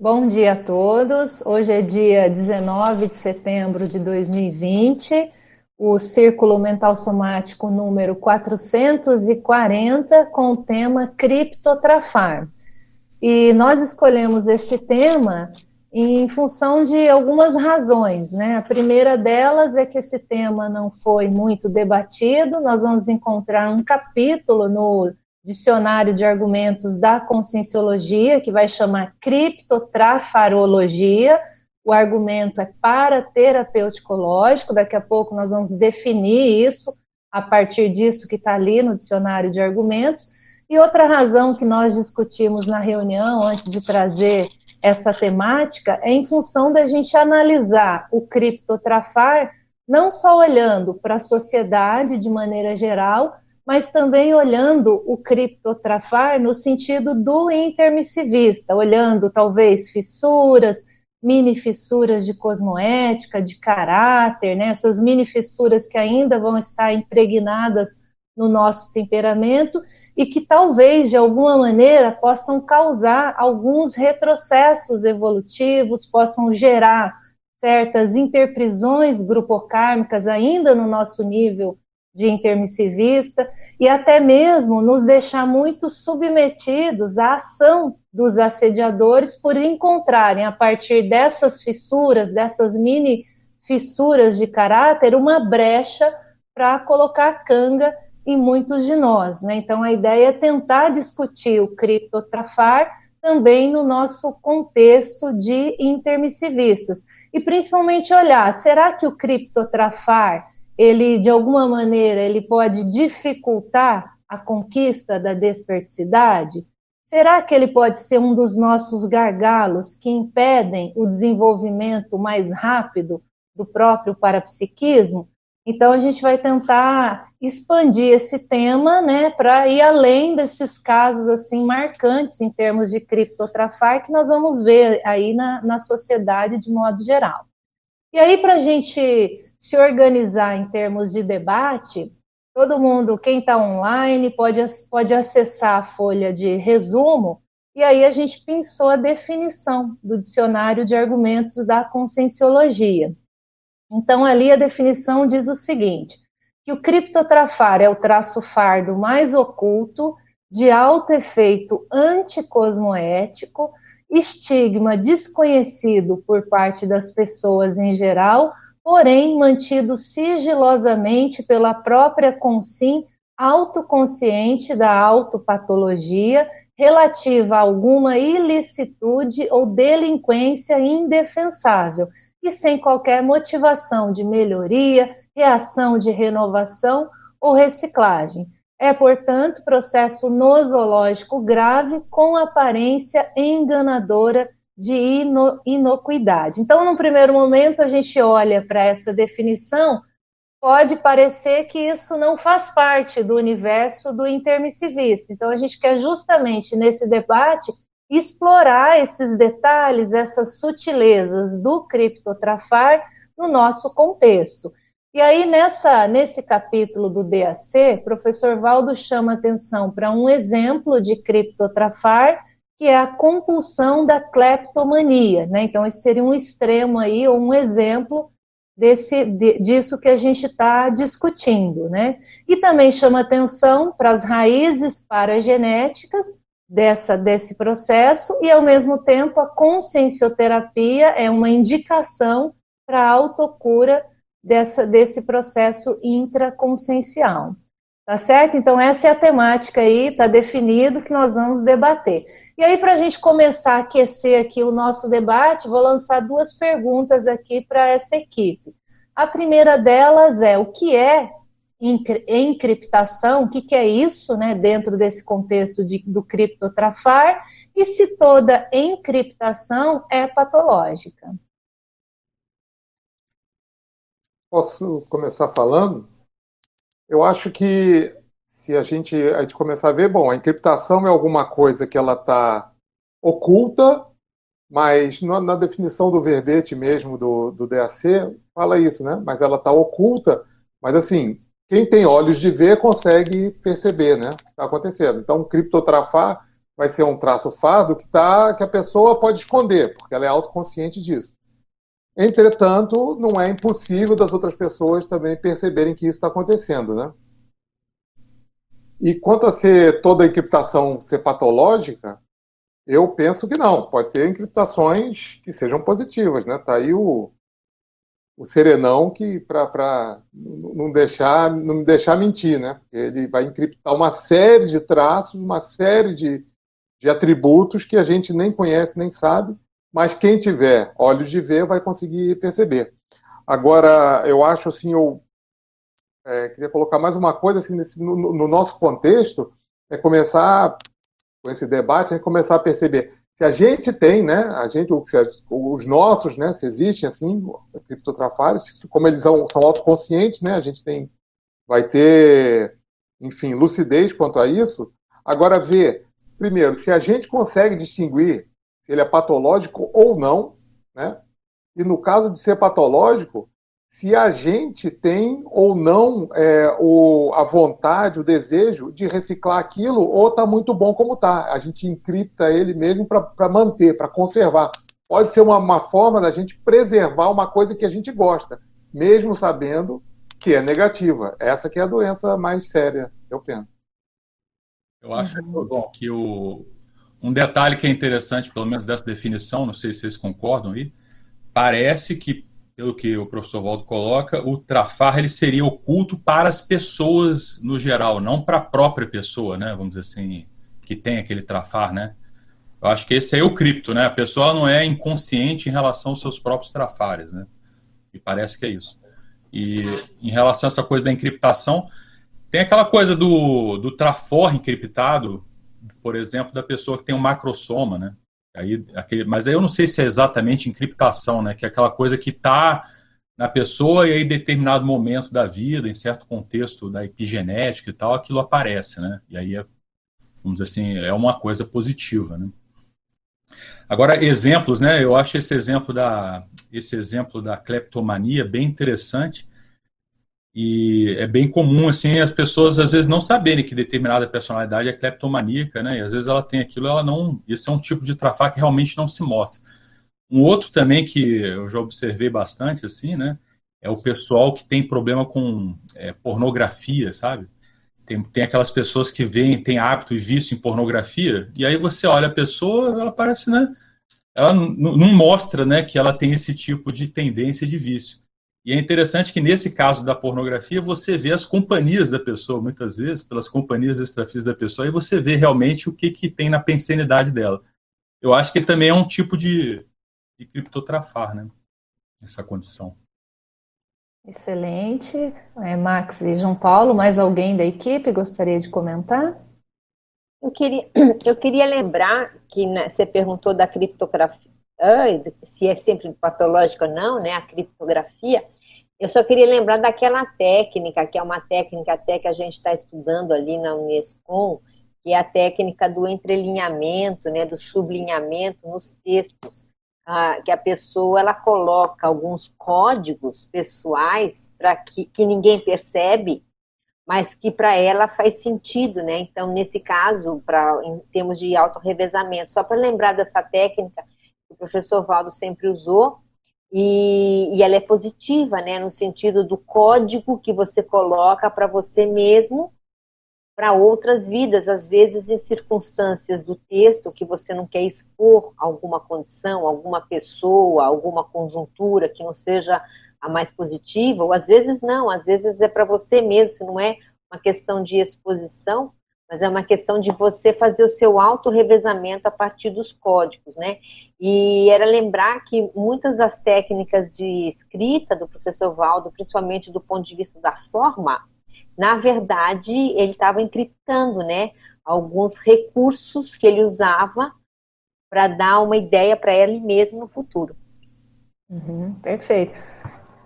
Bom dia a todos. Hoje é dia 19 de setembro de 2020, o Círculo Mental Somático número 440, com o tema Criptotrafar. E nós escolhemos esse tema em função de algumas razões, né? A primeira delas é que esse tema não foi muito debatido, nós vamos encontrar um capítulo no dicionário de argumentos da conscienciologia, que vai chamar criptotrafarologia. O argumento é para terapêutico-lógico, daqui a pouco nós vamos definir isso a partir disso que está ali no dicionário de argumentos. E outra razão que nós discutimos na reunião, antes de trazer essa temática, é em função da gente analisar o criptotrafar, não só olhando para a sociedade de maneira geral, mas também olhando o criptotrafar no sentido do intermissivista, olhando talvez fissuras, mini fissuras de cosmoética, de caráter, né? essas mini fissuras que ainda vão estar impregnadas no nosso temperamento e que talvez de alguma maneira possam causar alguns retrocessos evolutivos, possam gerar certas interprisões grupocármicas ainda no nosso nível de intermissivista e até mesmo nos deixar muito submetidos à ação dos assediadores por encontrarem a partir dessas fissuras, dessas mini fissuras de caráter, uma brecha para colocar canga em muitos de nós. Né? Então, a ideia é tentar discutir o criptotrafar também no nosso contexto de intermissivistas. E principalmente olhar, será que o criptotrafar ele de alguma maneira ele pode dificultar a conquista da desperticidade? Será que ele pode ser um dos nossos gargalos que impedem o desenvolvimento mais rápido do próprio parapsiquismo? Então a gente vai tentar expandir esse tema, né, para ir além desses casos assim marcantes em termos de criptotrafar que nós vamos ver aí na, na sociedade de modo geral. E aí para a gente se organizar em termos de debate, todo mundo, quem está online, pode, pode acessar a folha de resumo, e aí a gente pensou a definição do dicionário de argumentos da conscienciologia. Então, ali a definição diz o seguinte: que o criptotrafar é o traço fardo mais oculto, de alto efeito anticosmoético, estigma desconhecido por parte das pessoas em geral, porém mantido sigilosamente pela própria consim autoconsciente da autopatologia relativa a alguma ilicitude ou delinquência indefensável e sem qualquer motivação de melhoria, reação de renovação ou reciclagem. É, portanto, processo nosológico grave com aparência enganadora de ino, inocuidade. Então, num primeiro momento, a gente olha para essa definição, pode parecer que isso não faz parte do universo do intermissivista. Então, a gente quer justamente nesse debate explorar esses detalhes, essas sutilezas do criptotrafar no nosso contexto. E aí, nessa, nesse capítulo do DAC, professor Valdo chama atenção para um exemplo de criptotrafar que é a compulsão da cleptomania, né? Então, esse seria um extremo aí, ou um exemplo desse, de, disso que a gente está discutindo, né? E também chama atenção para as raízes paragenéticas dessa, desse processo, e ao mesmo tempo a consciencioterapia é uma indicação para a autocura dessa, desse processo intraconsciencial. Tá certo? Então, essa é a temática aí, está definido que nós vamos debater. E aí, para a gente começar a aquecer aqui o nosso debate, vou lançar duas perguntas aqui para essa equipe. A primeira delas é o que é encriptação, o que, é isso, né, dentro desse contexto de, do criptotrafar, e se toda encriptação é patológica. Posso começar falando? Eu acho que se a gente, a gente começar a ver, bom, a encriptação é alguma coisa que ela está oculta, mas na, na, definição do verbete mesmo do, do DAC fala isso, né? Mas ela está oculta, mas assim, quem tem olhos de ver consegue perceber, né? O que está acontecendo. Então, criptotrafar vai ser um traço fardo que, tá, que a pessoa pode esconder, porque ela é autoconsciente disso. Entretanto, não é impossível das outras pessoas também perceberem que isso está acontecendo, né? E quanto a ser toda a encriptação ser patológica, eu penso que não. Pode ter encriptações que sejam positivas, né? Tá aí o, o serenão que para não deixar não me deixar mentir, né? Ele vai encriptar uma série de traços, uma série de, de atributos que a gente nem conhece nem sabe mas quem tiver olhos de ver vai conseguir perceber. Agora, eu acho assim, eu é, queria colocar mais uma coisa assim, nesse, no, no, nosso contexto, é começar, com esse debate, é começar a perceber se a gente tem, né, a gente, se, os nossos, né, se existem assim, criptotrafários, como eles são, são autoconscientes, né, a gente tem, vai ter, enfim, lucidez quanto a isso. Agora, ver, primeiro, se a gente consegue distinguir se ele é patológico ou não, né? E no caso de ser patológico, se a gente tem ou não é, o, a vontade, o desejo de reciclar aquilo, ou está muito bom como está. A gente encripta ele mesmo para manter, para conservar. Pode ser uma, uma forma da gente preservar uma coisa que a gente gosta, mesmo sabendo que é negativa. Essa que é a doença mais séria, eu penso. Eu acho, bom, que o, um detalhe que é interessante, pelo menos dessa definição, não sei se vocês concordam aí, parece que, pelo que o professor Waldo coloca, o trafar ele seria oculto para as pessoas no geral, não para a própria pessoa, né? Vamos dizer assim, que tem aquele trafar, né? Eu acho que esse é o cripto, né? A pessoa não é inconsciente em relação aos seus próprios trafares, né? E parece que é isso. E em relação a essa coisa da encriptação, tem aquela coisa do, do trafor encriptado, por exemplo, da pessoa que tem um macrosoma, né? Aí, aquele, mas aí eu não sei se é exatamente encriptação, né? Que é aquela coisa que está na pessoa e aí em determinado momento da vida, em certo contexto da epigenética e tal, aquilo aparece, né? E aí, é, vamos dizer assim, é uma coisa positiva, né? Agora, exemplos, né? Eu acho esse exemplo da, esse exemplo da cleptomania bem interessante, e é bem comum, assim, as pessoas às vezes não saberem que determinada personalidade é cleptomaníaca, né? E às vezes ela tem aquilo, ela não. Isso é um tipo de trafá que realmente não se mostra. Um outro também que eu já observei bastante, assim, né? É o pessoal que tem problema com é, pornografia, sabe? Tem, tem aquelas pessoas que veem, tem hábito e vício em pornografia, e aí você olha a pessoa, ela parece, né? Ela não mostra, né, que ela tem esse tipo de tendência de vício. E é interessante que nesse caso da pornografia você vê as companhias da pessoa, muitas vezes, pelas companhias extrafísicas da pessoa, e você vê realmente o que, que tem na pensenidade dela. Eu acho que também é um tipo de, de criptotrafar, né? Essa condição. Excelente. É, Max e João Paulo, mais alguém da equipe gostaria de comentar? Eu queria, eu queria lembrar que né, você perguntou da criptografia, se é sempre patológico ou não, né? A criptografia. Eu só queria lembrar daquela técnica, que é uma técnica até que a gente está estudando ali na Unesco, que é a técnica do entrelinhamento, né, do sublinhamento nos textos, que a pessoa ela coloca alguns códigos pessoais para que, que ninguém percebe, mas que para ela faz sentido, né? Então, nesse caso, para em termos de autorrevezamento, só para lembrar dessa técnica o professor Valdo sempre usou, e, e ela é positiva, né, no sentido do código que você coloca para você mesmo, para outras vidas, às vezes em circunstâncias do texto que você não quer expor alguma condição, alguma pessoa, alguma conjuntura que não seja a mais positiva, ou às vezes não, às vezes é para você mesmo, não é uma questão de exposição, mas é uma questão de você fazer o seu auto-revezamento a partir dos códigos, né? E era lembrar que muitas das técnicas de escrita do professor Valdo, principalmente do ponto de vista da forma, na verdade, ele estava encriptando, né? Alguns recursos que ele usava para dar uma ideia para ele mesmo no futuro. Uhum, perfeito.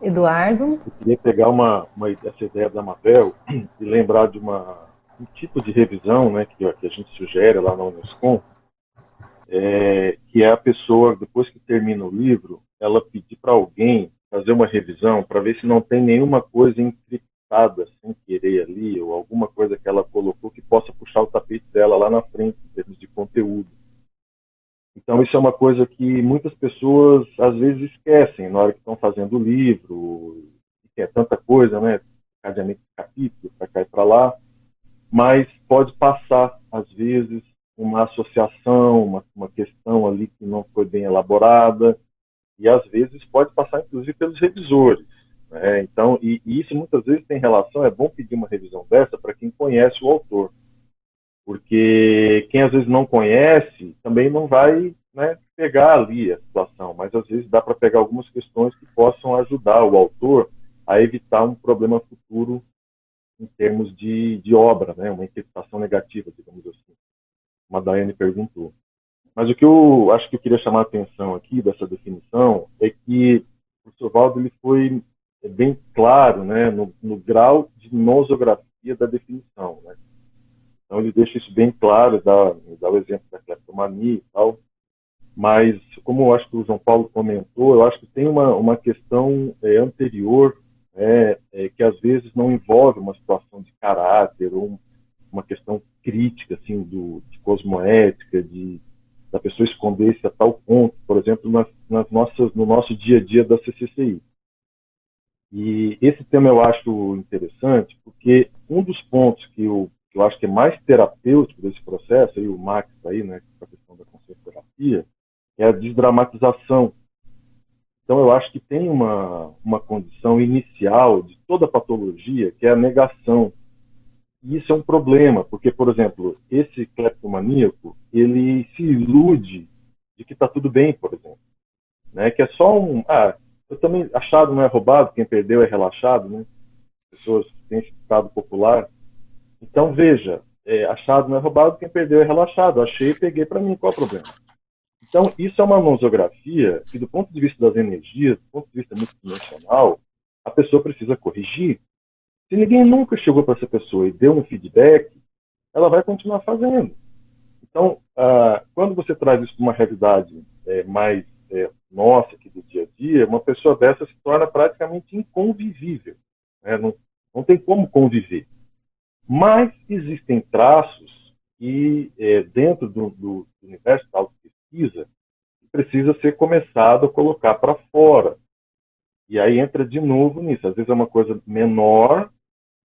Eduardo? Eu queria pegar uma, uma, essa ideia da Mabel e lembrar de uma um tipo de revisão né, que, que a gente sugere lá na Unesco, é, que é a pessoa, depois que termina o livro, ela pedir para alguém fazer uma revisão para ver se não tem nenhuma coisa encriptada sem querer ali, ou alguma coisa que ela colocou que possa puxar o tapete dela lá na frente, em termos de conteúdo. Então, isso é uma coisa que muitas pessoas às vezes esquecem na hora que estão fazendo o livro, que é tanta coisa, né? Cadeamento de capítulo, para cá e para lá, mas pode passar, às vezes, uma associação, uma, uma questão ali que não foi bem elaborada, e às vezes pode passar, inclusive, pelos revisores. Né? Então, e, e, isso muitas vezes tem relação, é bom pedir uma revisão dessa para quem conhece o autor. Porque quem às vezes não conhece também não vai né, pegar ali a situação, mas às vezes dá para pegar algumas questões que possam ajudar o autor a evitar um problema futuro em termos de, de obra, né, uma interpretação negativa, digamos assim. Uma Daiane perguntou. Mas o que eu acho que eu queria chamar a atenção aqui dessa definição é que o professor Valdo ele foi bem claro né, no, no grau de nosografia da definição. Né? Então ele deixa isso bem claro, dá, dá o exemplo da cleptomania e tal, mas como eu acho que o João Paulo comentou, eu acho que tem uma, uma questão é, anterior é, é, que às vezes não envolve uma situação de caráter ou uma questão crítica assim do, de cosmoética, de da pessoa esconder-se a tal ponto, por exemplo, nas, nas nossas, no nosso dia a dia da CCCI. E esse tema eu acho interessante porque um dos pontos que eu, que eu acho que é mais terapêutico desse processo, aí o Max está aí, né, com a questão da consciência terapia, é a desdramatização. Então eu acho que tem uma, uma condição inicial de toda patologia que é a negação e isso é um problema, porque, por exemplo, esse cleptomaníaco, ele se ilude de que está tudo bem, por exemplo. Né? Que é só um... Ah, eu também... Achado não é roubado, quem perdeu é relaxado, né? Pessoas têm estado popular. Então, veja, é, achado não é roubado, quem perdeu é relaxado. Achei e peguei para mim, qual é o problema? Então, isso é uma nosografia que, do ponto de vista das energias, do ponto de vista multidimensional, a pessoa precisa corrigir. Se ninguém nunca chegou para essa pessoa e deu um feedback, ela vai continuar fazendo. Então, ah, quando você traz isso para uma realidade é, mais é, nossa aqui do dia a dia, uma pessoa dessa se torna praticamente inconvivível. Né? Não, não tem como conviver. Mas existem traços que, é, dentro do, do universo da auto-pesquisa, precisa ser começado a colocar para fora. E aí entra de novo nisso. Às vezes é uma coisa menor,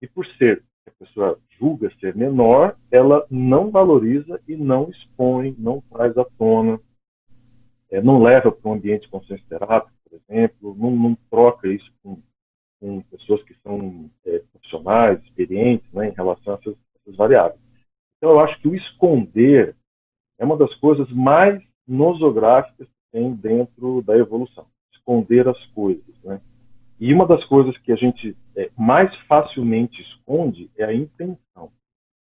e por ser a pessoa julga ser menor, ela não valoriza e não expõe, não traz à tona, é, não leva para um ambiente de consciência terápico, por exemplo, não, não troca isso com, com, pessoas que são é, profissionais, experientes, né, em relação a essas, essas variáveis. Então, eu acho que o esconder é uma das coisas mais nosográficas que tem dentro da evolução. Esconder as coisas, né? E uma das coisas que a gente é, mais facilmente esconde é a intenção.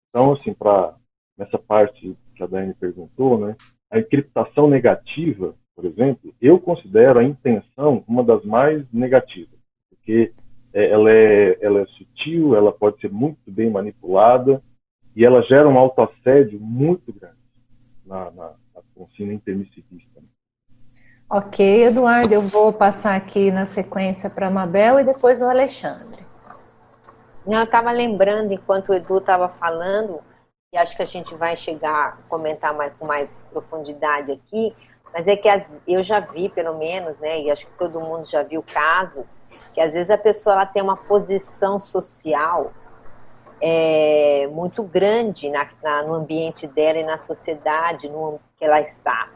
Então, assim, para nessa parte que a Dani perguntou, né, a encriptação negativa, por exemplo, eu considero a intenção uma das mais negativas, porque é, ela, é, ela é sutil, ela pode ser muito bem manipulada e ela gera um autoassédio muito grande na, na, consciência intermissivista. Né? Ok, Eduardo, eu vou passar aqui na sequência para a Mabel e depois o Alexandre. Não, eu estava lembrando, enquanto o Edu estava falando, e acho que a gente vai chegar a comentar mais, com mais profundidade aqui, mas é que as, eu já vi, pelo menos, né, e acho que todo mundo já viu casos, que às vezes a pessoa ela tem uma posição social é, muito grande na, na, no ambiente dela e na sociedade no que ela está.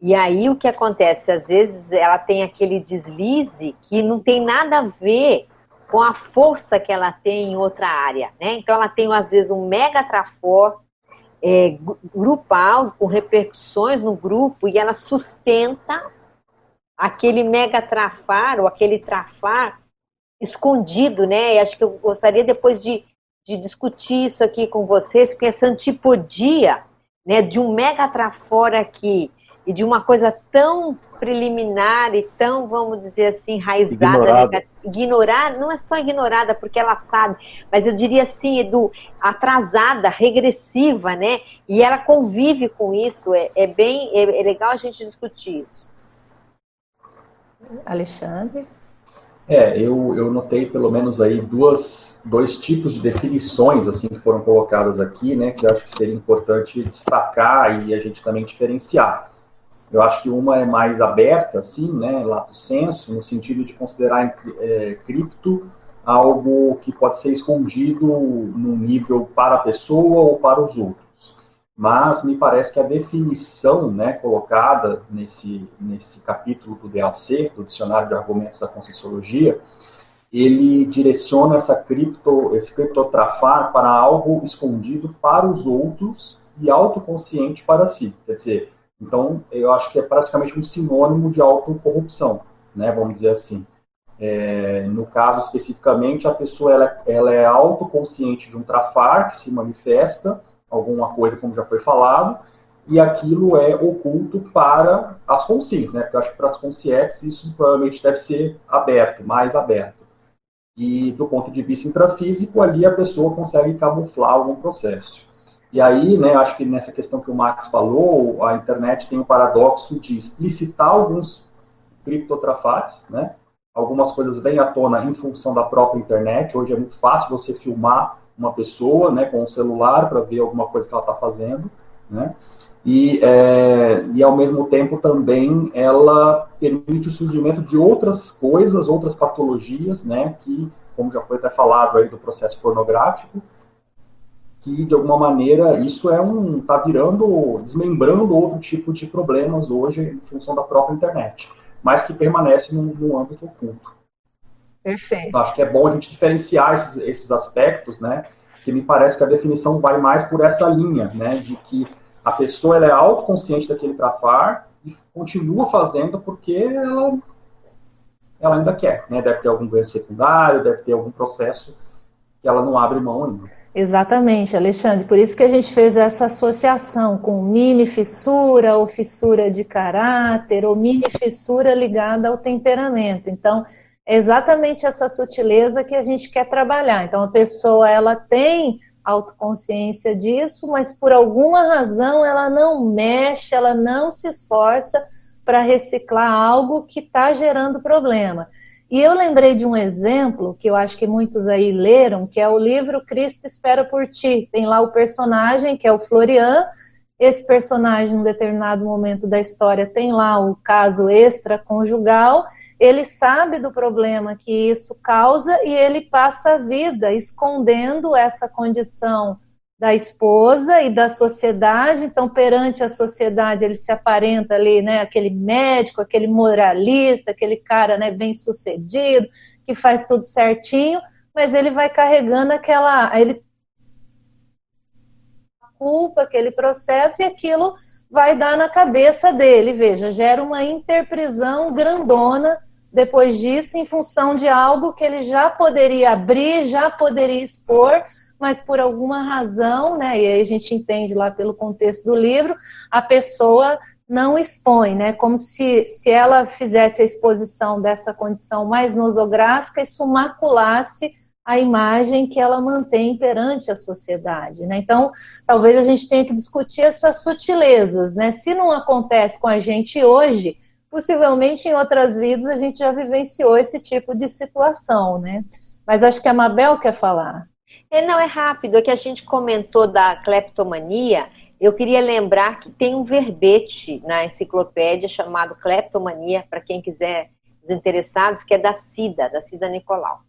E aí o que acontece? Às vezes ela tem aquele deslize que não tem nada a ver com a força que ela tem em outra área, né? Então ela tem às vezes um mega trafor é, grupal com repercussões no grupo e ela sustenta aquele mega trafar ou aquele trafar escondido, né? E acho que eu gostaria depois de, de discutir isso aqui com vocês, porque essa antipodia, né, de um mega trafor aqui e de uma coisa tão preliminar e tão, vamos dizer assim, enraizada, ignorada. Né? ignorar, não é só ignorada porque ela sabe, mas eu diria assim, Edu, atrasada, regressiva, né? E ela convive com isso, é, é bem, é, é legal a gente discutir isso. Alexandre? É, eu, eu notei pelo menos aí duas, dois tipos de definições assim que foram colocadas aqui, né, que eu acho que seria importante destacar e a gente também diferenciar. Eu acho que uma é mais aberta, assim, né, lato senso, no sentido de considerar é, cripto algo que pode ser escondido num nível para a pessoa ou para os outros. Mas me parece que a definição né, colocada nesse, nesse capítulo do DAC, do Dicionário de Argumentos da Conscienciologia, ele direciona essa cripto, esse criptotrafar para algo escondido para os outros e autoconsciente para si. Quer dizer, então eu acho que é praticamente um sinônimo de autocorrupção, né, vamos dizer assim. É, no caso especificamente, a pessoa ela, ela é autoconsciente de um trafar que se manifesta, alguma coisa como já foi falado, e aquilo é oculto para as consciências, né? Porque eu acho que para as consciências isso provavelmente deve ser aberto, mais aberto. E do ponto de vista intrafísico, ali a pessoa consegue camuflar algum processo. E aí, né, acho que nessa questão que o Max falou, a internet tem o paradoxo de explicitar alguns criptotrafares, né? algumas coisas vêm à tona em função da própria internet. Hoje é muito fácil você filmar uma pessoa, né, com o um celular para ver alguma coisa que ela está fazendo, né? E, é, e ao mesmo tempo também ela permite o surgimento de outras coisas, outras patologias, né, que, como já foi até falado aí do processo pornográfico, que de alguma maneira isso é um está virando, desmembrando outro tipo de problemas hoje em função da própria internet mas que permanece no, no âmbito oculto. Perfeito. Acho que é bom a gente diferenciar esses, esses aspectos, né? Que me parece que a definição vai mais por essa linha, né? De que a pessoa ela é autoconsciente daquele trafar e continua fazendo porque ela, ela ainda quer, né? Deve ter algum ganho secundário, deve ter algum processo que ela não abre mão ainda. Exatamente, Alexandre. Por isso que a gente fez essa associação com mini fissura ou fissura de caráter ou mini fissura ligada ao temperamento. Então, é exatamente essa sutileza que a gente quer trabalhar. Então, a pessoa ela tem autoconsciência disso, mas por alguma razão ela não mexe, ela não se esforça para reciclar algo que está gerando problema. E eu lembrei de um exemplo que eu acho que muitos aí leram, que é o livro Cristo Espera por Ti. Tem lá o personagem, que é o Florian. Esse personagem, em um determinado momento da história, tem lá o caso extraconjugal. Ele sabe do problema que isso causa e ele passa a vida escondendo essa condição da esposa e da sociedade. Então, perante a sociedade, ele se aparenta ali, né, aquele médico, aquele moralista, aquele cara, né, bem sucedido, que faz tudo certinho, mas ele vai carregando aquela, ele culpa, aquele processo e aquilo vai dar na cabeça dele. Veja, gera uma interprisão grandona depois disso, em função de algo que ele já poderia abrir, já poderia expor, mas por alguma razão, né, e aí a gente entende lá pelo contexto do livro, a pessoa não expõe, né, como se, se ela fizesse a exposição dessa condição mais nosográfica, isso maculasse a imagem que ela mantém perante a sociedade, né? Então, talvez a gente tenha que discutir essas sutilezas, né? Se não acontece com a gente hoje, possivelmente em outras vidas a gente já vivenciou esse tipo de situação, né? Mas acho que a Mabel quer falar. É, não, é rápido. É que a gente comentou da cleptomania. Eu queria lembrar que tem um verbete na enciclopédia chamado Cleptomania, para quem quiser, os interessados, que é da Cida, da Cida Nicolau.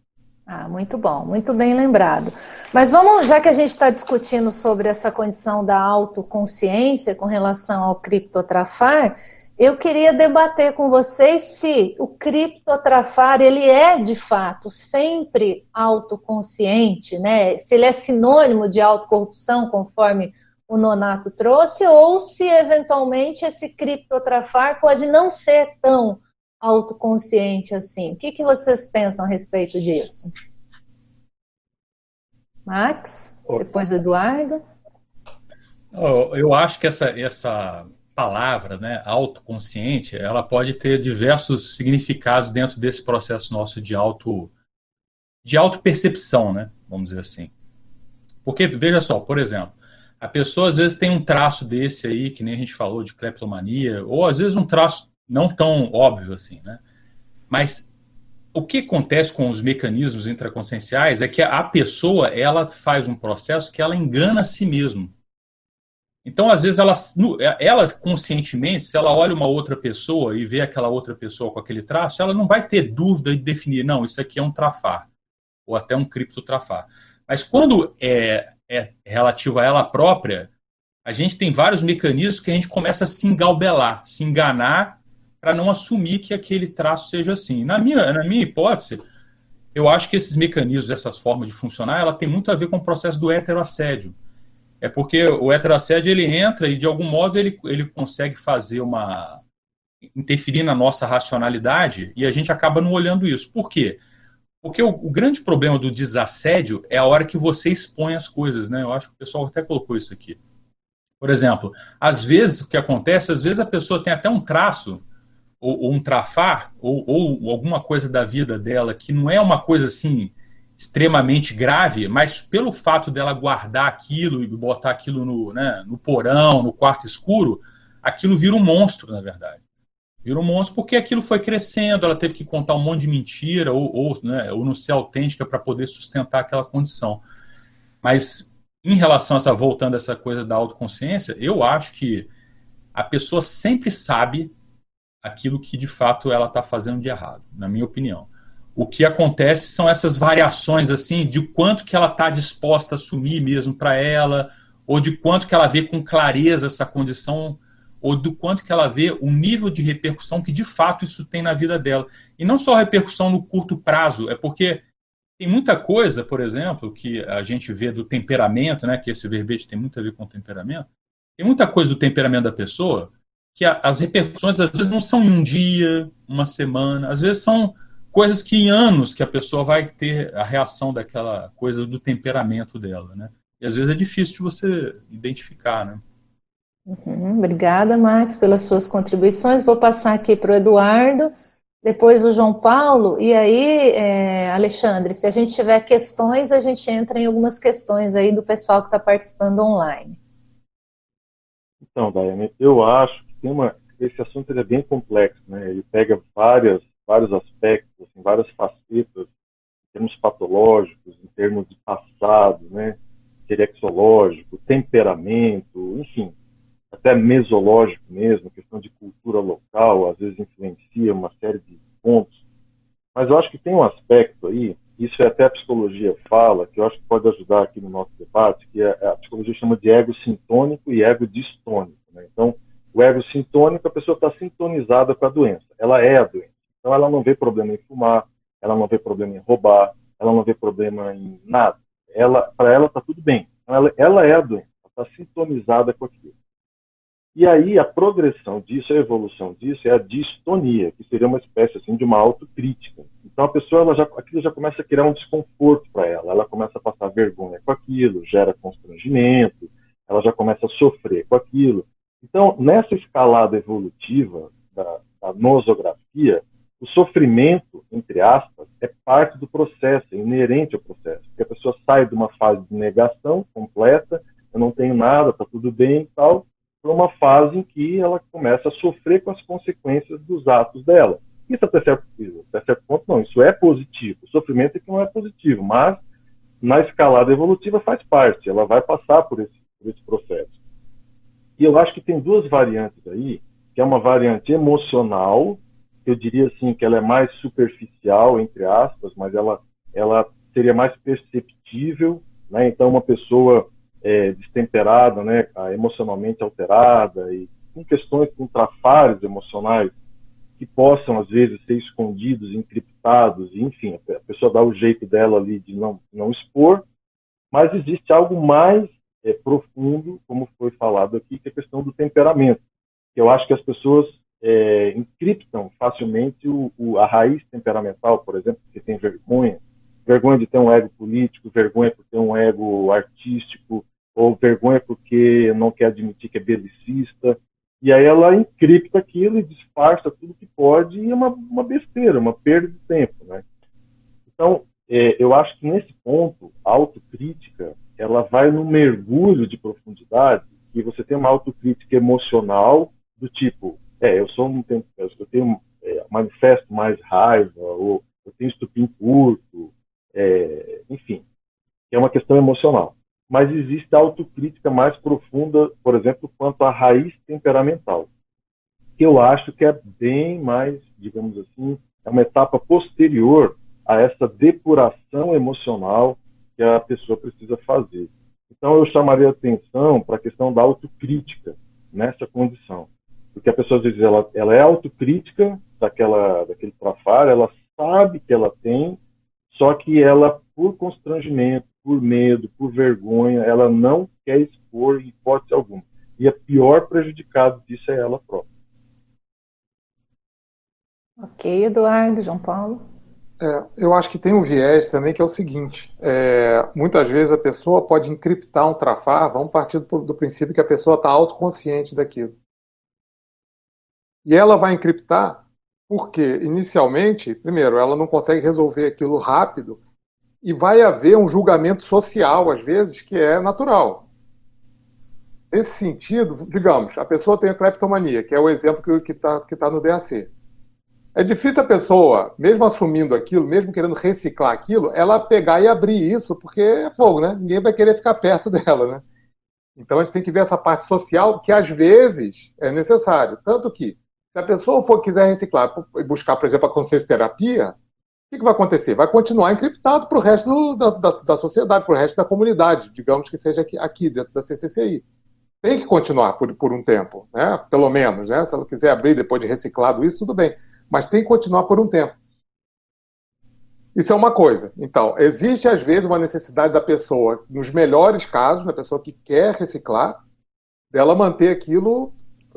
Ah, muito bom, muito bem lembrado. Mas vamos, já que a gente está discutindo sobre essa condição da autoconsciência com relação ao criptotrafar, eu queria debater com vocês se o criptotrafar ele é de fato sempre autoconsciente, né? Se ele é sinônimo de autocorrupção, conforme o Nonato trouxe, ou se eventualmente esse criptotrafar pode não ser tão autoconsciente assim. O que, que vocês pensam a respeito disso? Max, depois o Eduardo. Eu acho que essa, essa palavra, né, autoconsciente, ela pode ter diversos significados dentro desse processo nosso de auto de autopercepção, né, vamos dizer assim. Porque veja só, por exemplo, a pessoa às vezes tem um traço desse aí, que nem a gente falou de kleptomania, ou às vezes um traço não tão óbvio assim, né? Mas o que acontece com os mecanismos intraconscienciais é que a pessoa ela faz um processo que ela engana a si mesma. Então, às vezes, ela, ela conscientemente, se ela olha uma outra pessoa e vê aquela outra pessoa com aquele traço, ela não vai ter dúvida de definir, não, isso aqui é um trafar, ou até um criptotrafar. Mas quando é, é relativo a ela própria, a gente tem vários mecanismos que a gente começa a se engalbelar, se enganar para não assumir que aquele traço seja assim. Na minha, na minha hipótese, eu acho que esses mecanismos, essas formas de funcionar, ela tem muito a ver com o processo do heteroassédio. É porque o heteroassédio ele entra e de algum modo ele, ele consegue fazer uma interferir na nossa racionalidade e a gente acaba não olhando isso. Por quê? Porque o, o, grande problema do desassédio é a hora que você expõe as coisas, né? Eu acho que o pessoal até colocou isso aqui. Por exemplo, às vezes o que acontece, às vezes a pessoa tem até um traço ou, ou um trafar, ou, ou, alguma coisa da vida dela que não é uma coisa assim extremamente grave, mas pelo fato dela guardar aquilo e botar aquilo no, né, no porão, no quarto escuro, aquilo vira um monstro, na verdade. Vira um monstro porque aquilo foi crescendo, ela teve que contar um monte de mentira ou, ou, né, ou não ser autêntica para poder sustentar aquela condição. Mas em relação a essa, voltando a essa coisa da autoconsciência, eu acho que a pessoa sempre sabe aquilo que de fato ela está fazendo de errado, na minha opinião. O que acontece são essas variações assim de quanto que ela está disposta a assumir mesmo para ela, ou de quanto que ela vê com clareza essa condição, ou do quanto que ela vê o nível de repercussão que de fato isso tem na vida dela. E não só repercussão no curto prazo, é porque tem muita coisa, por exemplo, que a gente vê do temperamento, né, que esse verbete tem muito a ver com o temperamento. Tem muita coisa do temperamento da pessoa que a, as repercussões às vezes não são em um dia, uma semana, às vezes são coisas que em anos que a pessoa vai ter a reação daquela coisa do temperamento dela, né? E às vezes é difícil de você identificar, né? Uhum, obrigada, Max, pelas suas contribuições. Vou passar aqui para o Eduardo, depois o João Paulo, e aí, é, Alexandre, se a gente tiver questões, a gente entra em algumas questões aí do pessoal que está participando online. Então, Daiane, eu acho tem uma esse assunto ele é bem complexo, né? Ele pega várias vários aspectos, assim, várias facetas, em termos patológicos, em termos de passado, né? Serexológico, temperamento, enfim, até mesológico mesmo, questão de cultura local, às vezes influencia uma série de pontos. Mas eu acho que tem um aspecto aí, isso é até a psicologia fala, que eu acho que pode ajudar aqui no nosso debate, que é, a psicologia chama de ego sintônico e ego distônico. Né? Então, o ego sintônico, a pessoa está sintonizada com a doença. Ela é a doença. Então, ela não vê problema em fumar, ela não vê problema em roubar, ela não vê problema em nada. Ela, para ela está tudo bem. Então, ela, ela é a doença. Está sintonizada com aquilo. E aí a progressão disso, a evolução disso é a distonia, que seria uma espécie assim de uma autocrítica. Então a pessoa ela já aquilo já começa a criar um desconforto para ela, ela começa a passar vergonha com aquilo, gera constrangimento, ela já começa a sofrer com aquilo. Então, nessa escalada evolutiva da, da nosografia, o sofrimento, entre aspas, é parte do processo, é inerente ao processo. Porque a pessoa sai de uma fase de negação completa, eu não tenho nada, está tudo bem e tal, para uma fase em que ela começa a sofrer com as consequências dos atos dela. Isso até certo, até certo ponto não, isso é positivo. O sofrimento é que não é positivo, mas na escalada evolutiva faz parte, ela vai passar por esse, por esse processo. E eu acho que tem duas variantes aí, que é uma variante emocional, eu diria assim que ela é mais superficial, entre aspas, mas ela, ela seria mais perceptível, né? Então uma pessoa é, destemperada, né, emocionalmente alterada e com questões, com trafares emocionais que possam às vezes ser escondidos, encriptados, enfim, a pessoa dá o jeito dela ali de não não expor, mas existe algo mais é, profundo, como foi falado aqui, que é a questão do temperamento. Eu acho que as pessoas é, encriptam facilmente o, o, a raiz temperamental, por exemplo, que tem vergonha, vergonha de ter um ego político, vergonha por ter um ego artístico, ou vergonha porque não quer admitir que é belicista. E aí ela encripta aquilo e disfarça tudo que pode e é uma, uma besteira, uma perda de tempo. Né? Então, é, eu acho que nesse ponto, a autocrítica ela vai no mergulho de profundidade e você tem uma autocrítica emocional do tipo, é, eu sou um eu tenho é, manifesto mais raiva ou eu tenho estupim curto, é, enfim, é uma questão emocional. Mas existe a autocrítica mais profunda, por exemplo, quanto à raiz temperamental, que eu acho que é bem mais, digamos assim, é uma etapa posterior a essa depuração emocional que a pessoa precisa fazer. Então, eu chamaria atenção para a questão da autocrítica nessa condição. Porque a pessoa, às vezes, ela, ela é autocrítica daquela, daquele trafar, ela sabe que ela tem, só que ela, por constrangimento, por medo, por vergonha, ela não quer expor em hipótese alguma. E a pior prejudicado disso é ela própria. Ok, Eduardo, João Paulo. É, eu acho que tem um viés também que é o seguinte: é, muitas vezes a pessoa pode encriptar um trafar, vamos partir do, do princípio que a pessoa está autoconsciente daquilo. E ela vai encriptar porque, inicialmente, primeiro, ela não consegue resolver aquilo rápido e vai haver um julgamento social, às vezes, que é natural. Nesse sentido, digamos, a pessoa tem a cleptomania, que é o exemplo que está que tá no DAC. É difícil a pessoa, mesmo assumindo aquilo, mesmo querendo reciclar aquilo, ela pegar e abrir isso, porque é fogo, né? Ninguém vai querer ficar perto dela, né? Então a gente tem que ver essa parte social que às vezes é necessário. Tanto que, se a pessoa for quiser reciclar e buscar, por exemplo, a consciência terapia, o que, vai acontecer? Vai continuar encriptado para o resto do, da, da, da, sociedade, para o resto da comunidade, digamos que seja aqui, aqui dentro da CCCI. Tem que continuar por, por um tempo, né? pelo menos. Né? Se ela quiser abrir depois de reciclado isso, tudo bem mas tem que continuar por um tempo. Isso é uma coisa. Então, existe às vezes uma necessidade da pessoa, nos melhores casos, da pessoa que quer reciclar, dela manter aquilo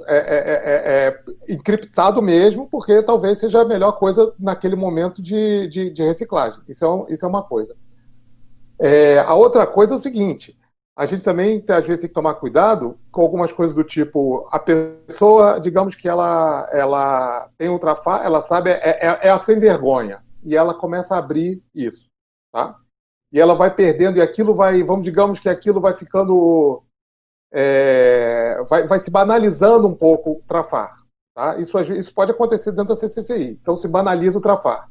é, é, é, é, encriptado mesmo, porque talvez seja a melhor coisa naquele momento de, de, de reciclagem. Isso é, um, isso é uma coisa. É, a outra coisa é o seguinte: a gente também, às vezes, tem que tomar cuidado com algumas coisas do tipo, a pessoa, digamos que ela, ela tem trafar, ela sabe, é, é, é a sem vergonha, e ela começa a abrir isso, tá? E ela vai perdendo, e aquilo vai, vamos, digamos que aquilo vai ficando, é, vai, vai se banalizando um pouco o trafar, tá? Isso, isso pode acontecer dentro da CCCI, então se banaliza o trafar.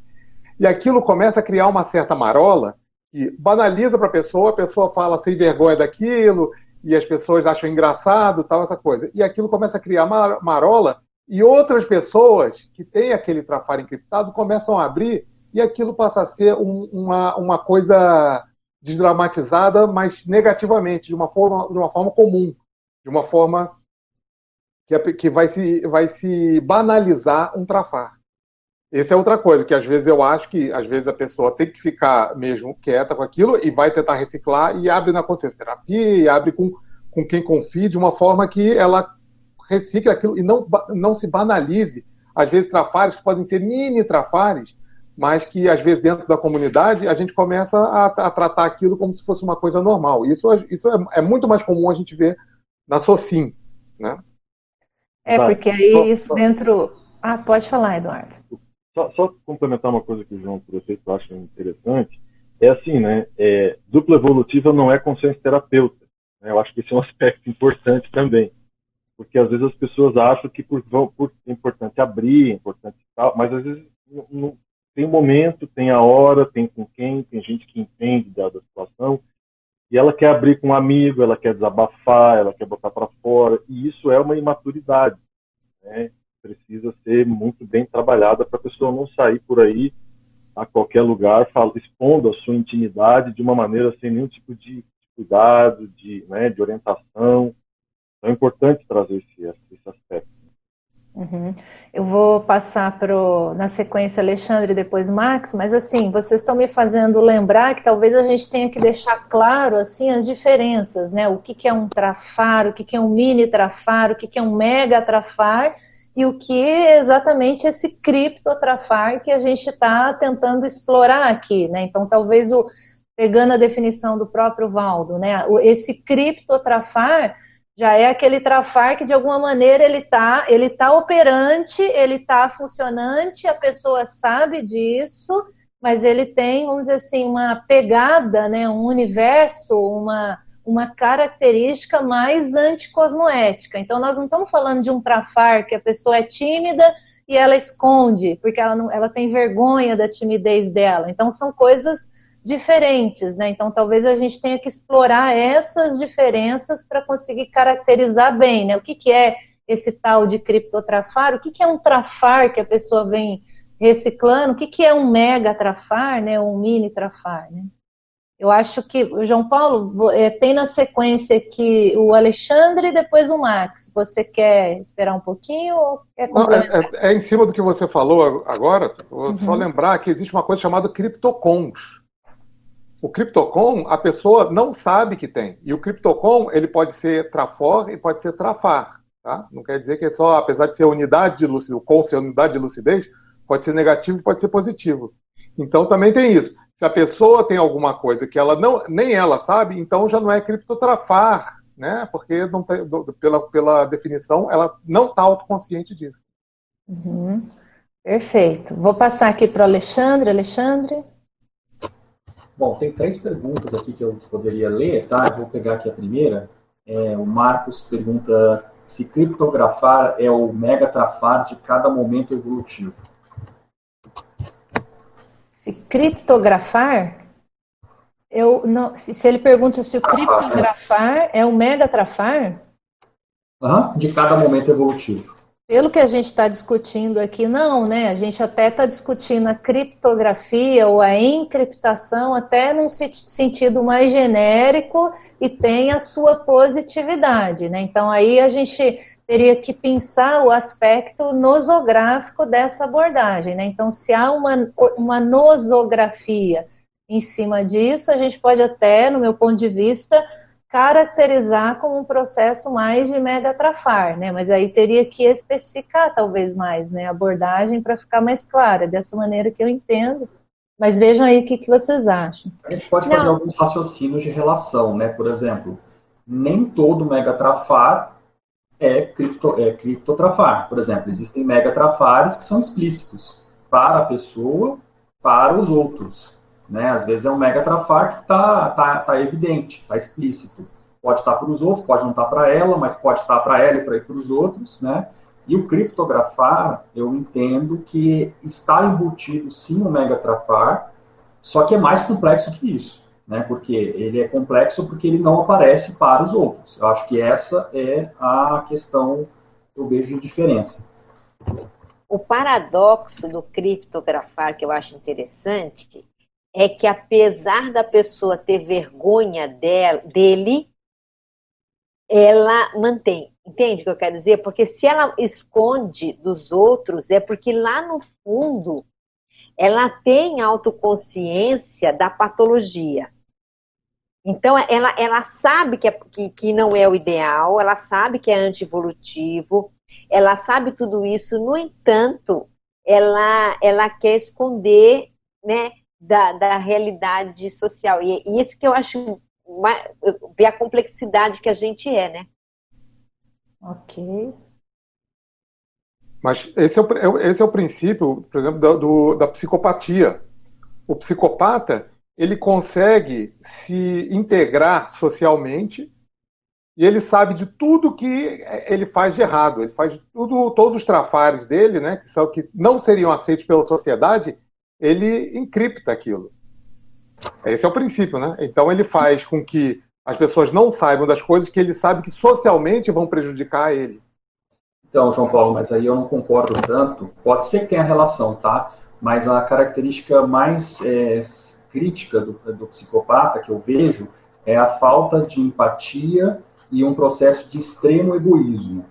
E aquilo começa a criar uma certa marola, que banaliza para a pessoa, a pessoa fala sem vergonha daquilo, e as pessoas acham engraçado, tal, essa coisa. E aquilo começa a criar marola, e outras pessoas que têm aquele trafar encriptado começam a abrir, e aquilo passa a ser um, uma, uma coisa desdramatizada, mas negativamente, de uma forma, de uma forma comum, de uma forma que, que vai, se, vai se banalizar um trafar. Essa é outra coisa, que às vezes eu acho que às vezes a pessoa tem que ficar mesmo quieta com aquilo e vai tentar reciclar e abre na consciência terapia e abre com, com quem confia de uma forma que ela recicle aquilo e não, não se banalize. Às vezes trafares que podem ser mini trafares, mas que às vezes dentro da comunidade a gente começa a, a tratar aquilo como se fosse uma coisa normal. Isso, isso é, é muito mais comum a gente ver na SOCIM, né? É, porque aí isso dentro... Ah, pode falar, Eduardo. Só, só, complementar uma coisa que o João trouxe que eu acho interessante, é assim, né? É, dupla evolutiva não é consciência terapeuta. Né? Eu acho que esse é um aspecto importante também. Porque às vezes as pessoas acham que por, por é importante abrir, é importante tal, mas às vezes não, não, tem um momento, tem a hora, tem com quem, tem gente que entende da situação, e ela quer abrir com um amigo, ela quer desabafar, ela quer botar para fora, e isso é uma imaturidade. Né? precisa ser muito bem trabalhada para a pessoa não sair por aí a qualquer lugar fala, expondo a sua intimidade de uma maneira sem nenhum tipo de cuidado, de, né, de orientação. Então é importante trazer esse, esse aspecto. Uhum. Eu vou passar pro, na sequência Alexandre depois Max, mas assim, vocês estão me fazendo lembrar que talvez a gente tenha que deixar claro assim as diferenças, né? O que, que é um trafar, o que, que é um mini trafar, o que, que é um mega trafar e o que é exatamente esse criptotrafar que a gente está tentando explorar aqui, né? Então, talvez o pegando a definição do próprio Valdo, né? Esse criptotrafar já é aquele trafar que de alguma maneira ele está ele tá operante, ele está funcionante, a pessoa sabe disso, mas ele tem, vamos dizer assim, uma pegada, né? Um universo, uma uma característica mais anticosmoética. Então, nós não estamos falando de um trafar que a pessoa é tímida e ela esconde, porque ela, não, ela tem vergonha da timidez dela. Então, são coisas diferentes, né? Então, talvez a gente tenha que explorar essas diferenças para conseguir caracterizar bem, né? O que, que é esse tal de criptotrafar? O que, que é um trafar que a pessoa vem reciclando? O que, que é um mega trafar, né? Um mini trafar, né? Eu acho que o João Paulo é, tem na sequência aqui o Alexandre e depois o Max. Você quer esperar um pouquinho ou quer Não, é, é, é, em cima do que você falou agora. Vou uhum. só lembrar que existe uma coisa chamada criptocons. O criptocon, a pessoa não sabe que tem. E o criptocon, ele pode ser trafor e pode ser trafar. Tá? Não quer dizer que é só, apesar de ser unidade de lucidez, o com ser unidade de lucidez, pode ser negativo pode ser positivo. Então também tem isso. Se a pessoa tem alguma coisa que ela não, nem ela sabe, então já não é criptotrafar, né? Porque não, pela, pela definição ela não está autoconsciente disso. Uhum. Perfeito. Vou passar aqui para o Alexandre. Alexandre. Bom, tem três perguntas aqui que eu poderia ler, tá? Eu vou pegar aqui a primeira. É, o Marcos pergunta se criptografar é o megatrafar de cada momento evolutivo. Se criptografar, eu não, se, se ele pergunta se o criptografar é o megatrafar? Uhum, de cada momento evolutivo. Pelo que a gente está discutindo aqui, não, né? A gente até está discutindo a criptografia ou a encriptação até num sentido mais genérico e tem a sua positividade, né? Então aí a gente teria que pensar o aspecto nosográfico dessa abordagem. Né? Então, se há uma, uma nosografia em cima disso, a gente pode até, no meu ponto de vista, caracterizar como um processo mais de megatrafar, né? Mas aí teria que especificar talvez mais, né, a abordagem para ficar mais clara, dessa maneira que eu entendo. Mas vejam aí o que, que vocês acham. A gente pode Não. fazer alguns raciocínios de relação, né? Por exemplo, nem todo megatrafar é, cripto, é criptotrafar. Por exemplo, existem megatrafares que são explícitos para a pessoa, para os outros. Né? Às vezes é um megatrafar que está tá, tá evidente, está explícito. Pode estar para os outros, pode não estar para ela, mas pode estar para ela e para os outros. Né? E o criptografar, eu entendo que está embutido sim um megatrafar, só que é mais complexo que isso né? Porque ele é complexo porque ele não aparece para os outros. Eu acho que essa é a questão que eu vejo de diferença. O paradoxo do criptografar que eu acho interessante é que apesar da pessoa ter vergonha dele, ela mantém. Entende o que eu quero dizer? Porque se ela esconde dos outros, é porque lá no fundo ela tem autoconsciência da patologia. Então, ela, ela sabe que, é, que, que não é o ideal, ela sabe que é anti-evolutivo, ela sabe tudo isso, no entanto, ela, ela quer esconder né, da, da realidade social. E, e isso que eu acho ver a complexidade que a gente é, né? Ok. Mas esse é o, esse é o princípio, por exemplo, da, do, da psicopatia. O psicopata, ele consegue se integrar socialmente e ele sabe de tudo que ele faz de errado. Ele faz tudo, todos os trafares dele, né, que, são, que não seriam aceitos pela sociedade, ele encripta aquilo. Esse é o princípio, né? Então ele faz com que as pessoas não saibam das coisas que ele sabe que socialmente vão prejudicar ele. Então, João Paulo, mas aí eu não concordo tanto. Pode ser que tenha relação, tá? Mas a característica mais é, crítica do, do psicopata que eu vejo é a falta de empatia e um processo de extremo egoísmo.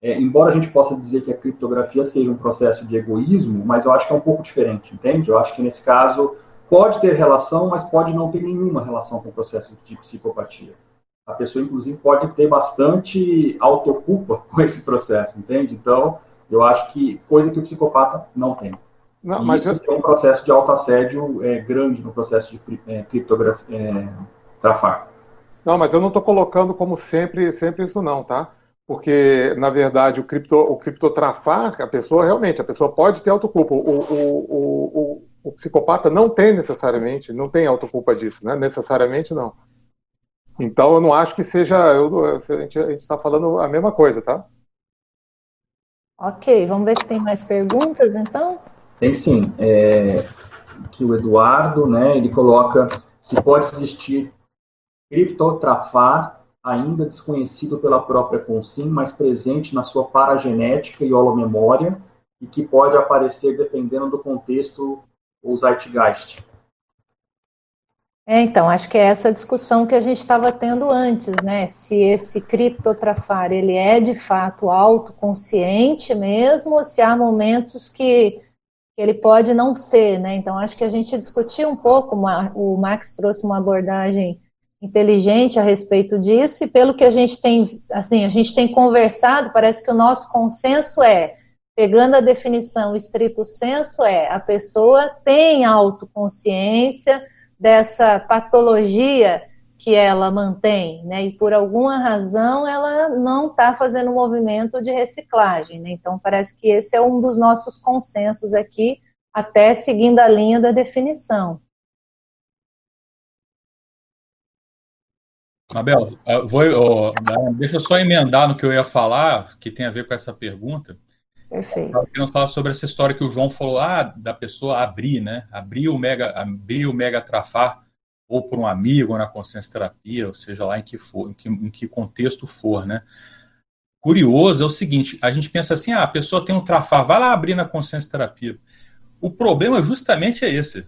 É, embora a gente possa dizer que a criptografia seja um processo de egoísmo, mas eu acho que é um pouco diferente, entende? Eu acho que nesse caso pode ter relação, mas pode não ter nenhuma relação com o processo de psicopatia. A pessoa, inclusive, pode ter bastante autoculpa com esse processo, entende? Então, eu acho que coisa que o psicopata não tem. Não, mas isso eu... é um processo de autoassédio é, grande no processo de é, criptografia, é, trafar. Não, mas eu não estou colocando como sempre, sempre isso não, tá? Porque, na verdade, o, cripto, o criptotrafar, a pessoa realmente, a pessoa pode ter autoculpa. O, o, o, o, o psicopata não tem necessariamente, não tem autoculpa disso, né? Necessariamente não. Então, eu não acho que seja. Eu, a gente está falando a mesma coisa, tá? Ok, vamos ver se tem mais perguntas, então? Tem sim. É, que o Eduardo, né, ele coloca se pode existir criptotrafar ainda desconhecido pela própria consim, mas presente na sua paragenética e holomemória, e que pode aparecer dependendo do contexto ou zeitgeist. É, então, acho que é essa discussão que a gente estava tendo antes, né? Se esse criptotrafar, ele é de fato autoconsciente mesmo, ou se há momentos que, ele pode não ser, né? Então, acho que a gente discutiu um pouco, o Max trouxe uma abordagem inteligente a respeito disso, e pelo que a gente tem, assim, a gente tem conversado, parece que o nosso consenso é, pegando a definição estrito senso, é a pessoa tem autoconsciência dessa patologia que ela mantém, né? E por alguma razão ela não está fazendo um movimento de reciclagem, né? Então parece que esse é um dos nossos consensos aqui, até seguindo a linha da definição. Abel, vou, deixa eu só emendar no que eu ia falar, que tem a ver com essa pergunta. Perfeito. Eu queria falar sobre essa história que o João falou, ah, da pessoa abrir, né? Abrir o mega, abrir o mega trafar, ou por um amigo, ou na consciência terapia, ou seja lá em que for, em que, em que contexto for, né? Curioso é o seguinte, a gente pensa assim, ah, a pessoa tem um trafar, vai lá abrir na consciência terapia. O problema justamente é esse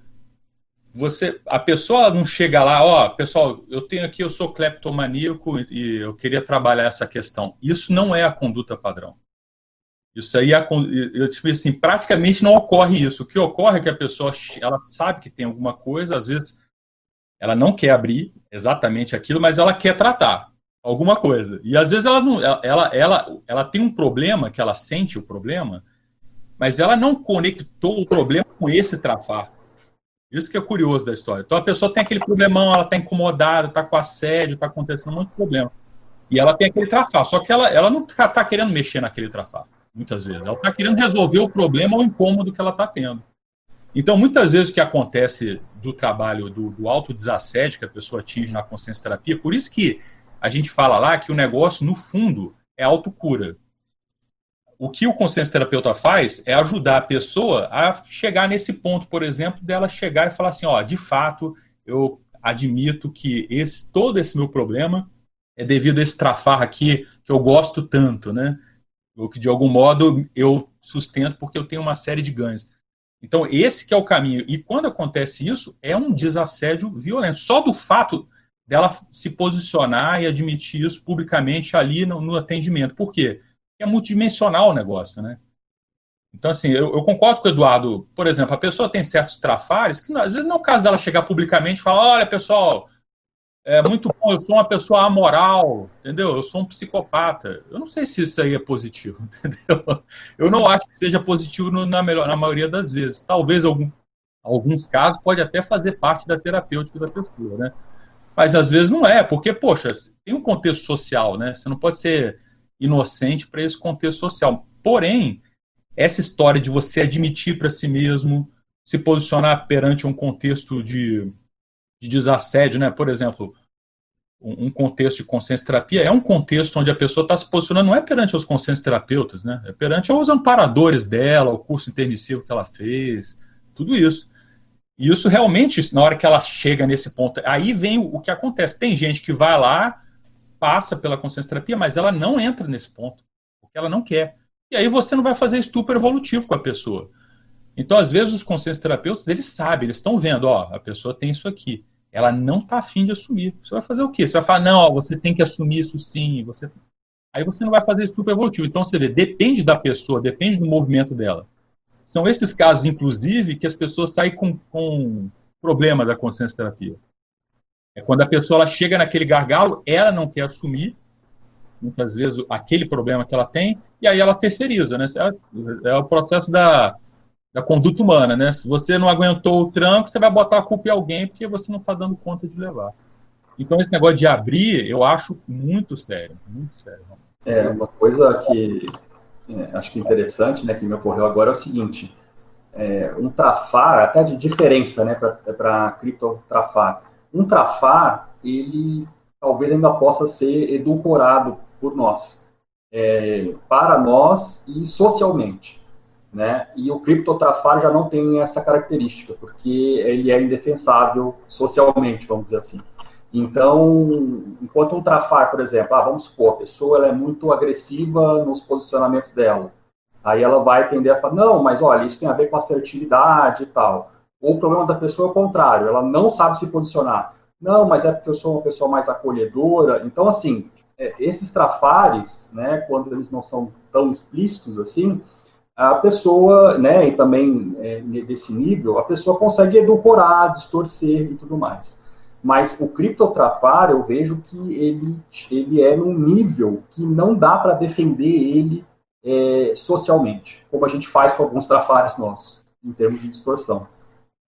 você a pessoa não chega lá, ó, pessoal, eu tenho aqui, eu sou cleptomaníaco e eu queria trabalhar essa questão. Isso não é a conduta padrão. Isso aí, é eu tipo assim, praticamente não ocorre isso. O que ocorre é que a pessoa, ela sabe que tem alguma coisa, às vezes ela não quer abrir exatamente aquilo, mas ela quer tratar alguma coisa. E às vezes ela não, ela, ela, ela tem um problema que ela sente o problema, mas ela não conectou o problema com esse trafar. Isso que é curioso da história. Então a pessoa tem aquele problemão, ela está incomodada, está com assédio, está acontecendo de problema. E ela tem aquele trafar. Só que ela, ela não está tá querendo mexer naquele trafar, muitas vezes. Ela está querendo resolver o problema ou o incômodo que ela está tendo. Então, muitas vezes o que acontece do trabalho do, do autodesassédio que a pessoa atinge na consciência terapia, por isso que a gente fala lá que o negócio, no fundo, é autocura o que o consciência terapeuta faz é ajudar a pessoa a chegar nesse ponto, por exemplo, dela chegar e falar assim, ó, de fato, eu admito que esse todo esse meu problema é devido a esse trafar aqui que eu gosto tanto, né? Ou que de algum modo eu sustento porque eu tenho uma série de ganhos. Então, esse que é o caminho. E quando acontece isso, é um desassédio violento. Só do fato dela se posicionar e admitir isso publicamente ali no, no atendimento. Por quê? É multidimensional o negócio, né? Então, assim, eu, eu, concordo com o Eduardo. Por exemplo, a pessoa tem certos trafares que às vezes não é o caso dela chegar publicamente e falar: olha, pessoal, é muito bom, eu sou uma pessoa amoral, entendeu? Eu sou um psicopata. Eu não sei se isso aí é positivo, entendeu? Eu não acho que seja positivo no, na, melhor, na maioria das vezes. Talvez algum, alguns casos pode até fazer parte da terapêutica da pessoa, né? Mas às vezes não é, porque, poxa, tem um contexto social, né? Você não pode ser inocente para esse contexto social. Porém, essa história de você admitir para si mesmo, se posicionar perante um contexto de, de desassédio, né? Por exemplo, um, contexto de consciência terapia é um contexto onde a pessoa está se posicionando não é perante os consciência terapeutas, né? É perante os amparadores dela, o curso intermissivo que ela fez, tudo isso. E isso realmente, na hora que ela chega nesse ponto, aí vem o que acontece. Tem gente que vai lá, passa pela consciência terapia, mas ela não entra nesse ponto, porque ela não quer. E aí você não vai fazer estupro evolutivo com a pessoa. Então, às vezes, os consciência terapeutas, eles sabem, eles estão vendo, ó, a pessoa tem isso aqui. Ela não está afim de assumir. Você vai fazer o quê? Você vai falar, não, ó, você tem que assumir isso sim. Você... Aí você não vai fazer estupro evolutivo. Então, você vê, depende da pessoa, depende do movimento dela. São esses casos, inclusive, que as pessoas saem com, com problema da consciência terapia. É quando a pessoa chega naquele gargalo, ela não quer assumir, muitas vezes, aquele problema que ela tem, e aí ela terceiriza, né? É, é o processo da, da conduta humana, né? Se você não aguentou o tranco, você vai botar a culpa em alguém porque você não está dando conta de levar. Então, esse negócio de abrir, eu acho muito sério, muito sério. É, uma coisa que é, acho que interessante, né, que me ocorreu agora é o seguinte, é, um trafar, até de diferença, né, para criptotrafar, um trafar, ele talvez ainda possa ser edulcorado por nós. é, para nós e socialmente. Né? E o criptotrafar já não tem essa característica, porque ele é indefensável socialmente, vamos dizer assim. Então, enquanto um trafar, por exemplo, ah, vamos supor, a pessoa ela é muito agressiva nos posicionamentos dela. Aí ela vai tender a falar, não, mas olha, isso tem a ver com assertividade e tal. Ou o problema da pessoa é o contrário, ela não sabe se posicionar. Não, mas é porque eu sou uma pessoa mais acolhedora. Então, assim, é, esses trafares, né, quando eles não são tão explícitos assim, a pessoa, né, e também é, desse nível, a pessoa consegue edulcorar, distorcer e tudo mais. Mas o criptotrafar, eu vejo que ele, ele é num nível que não dá para defender ele é, socialmente, como a gente faz com alguns trafares nossos, em termos de distorção.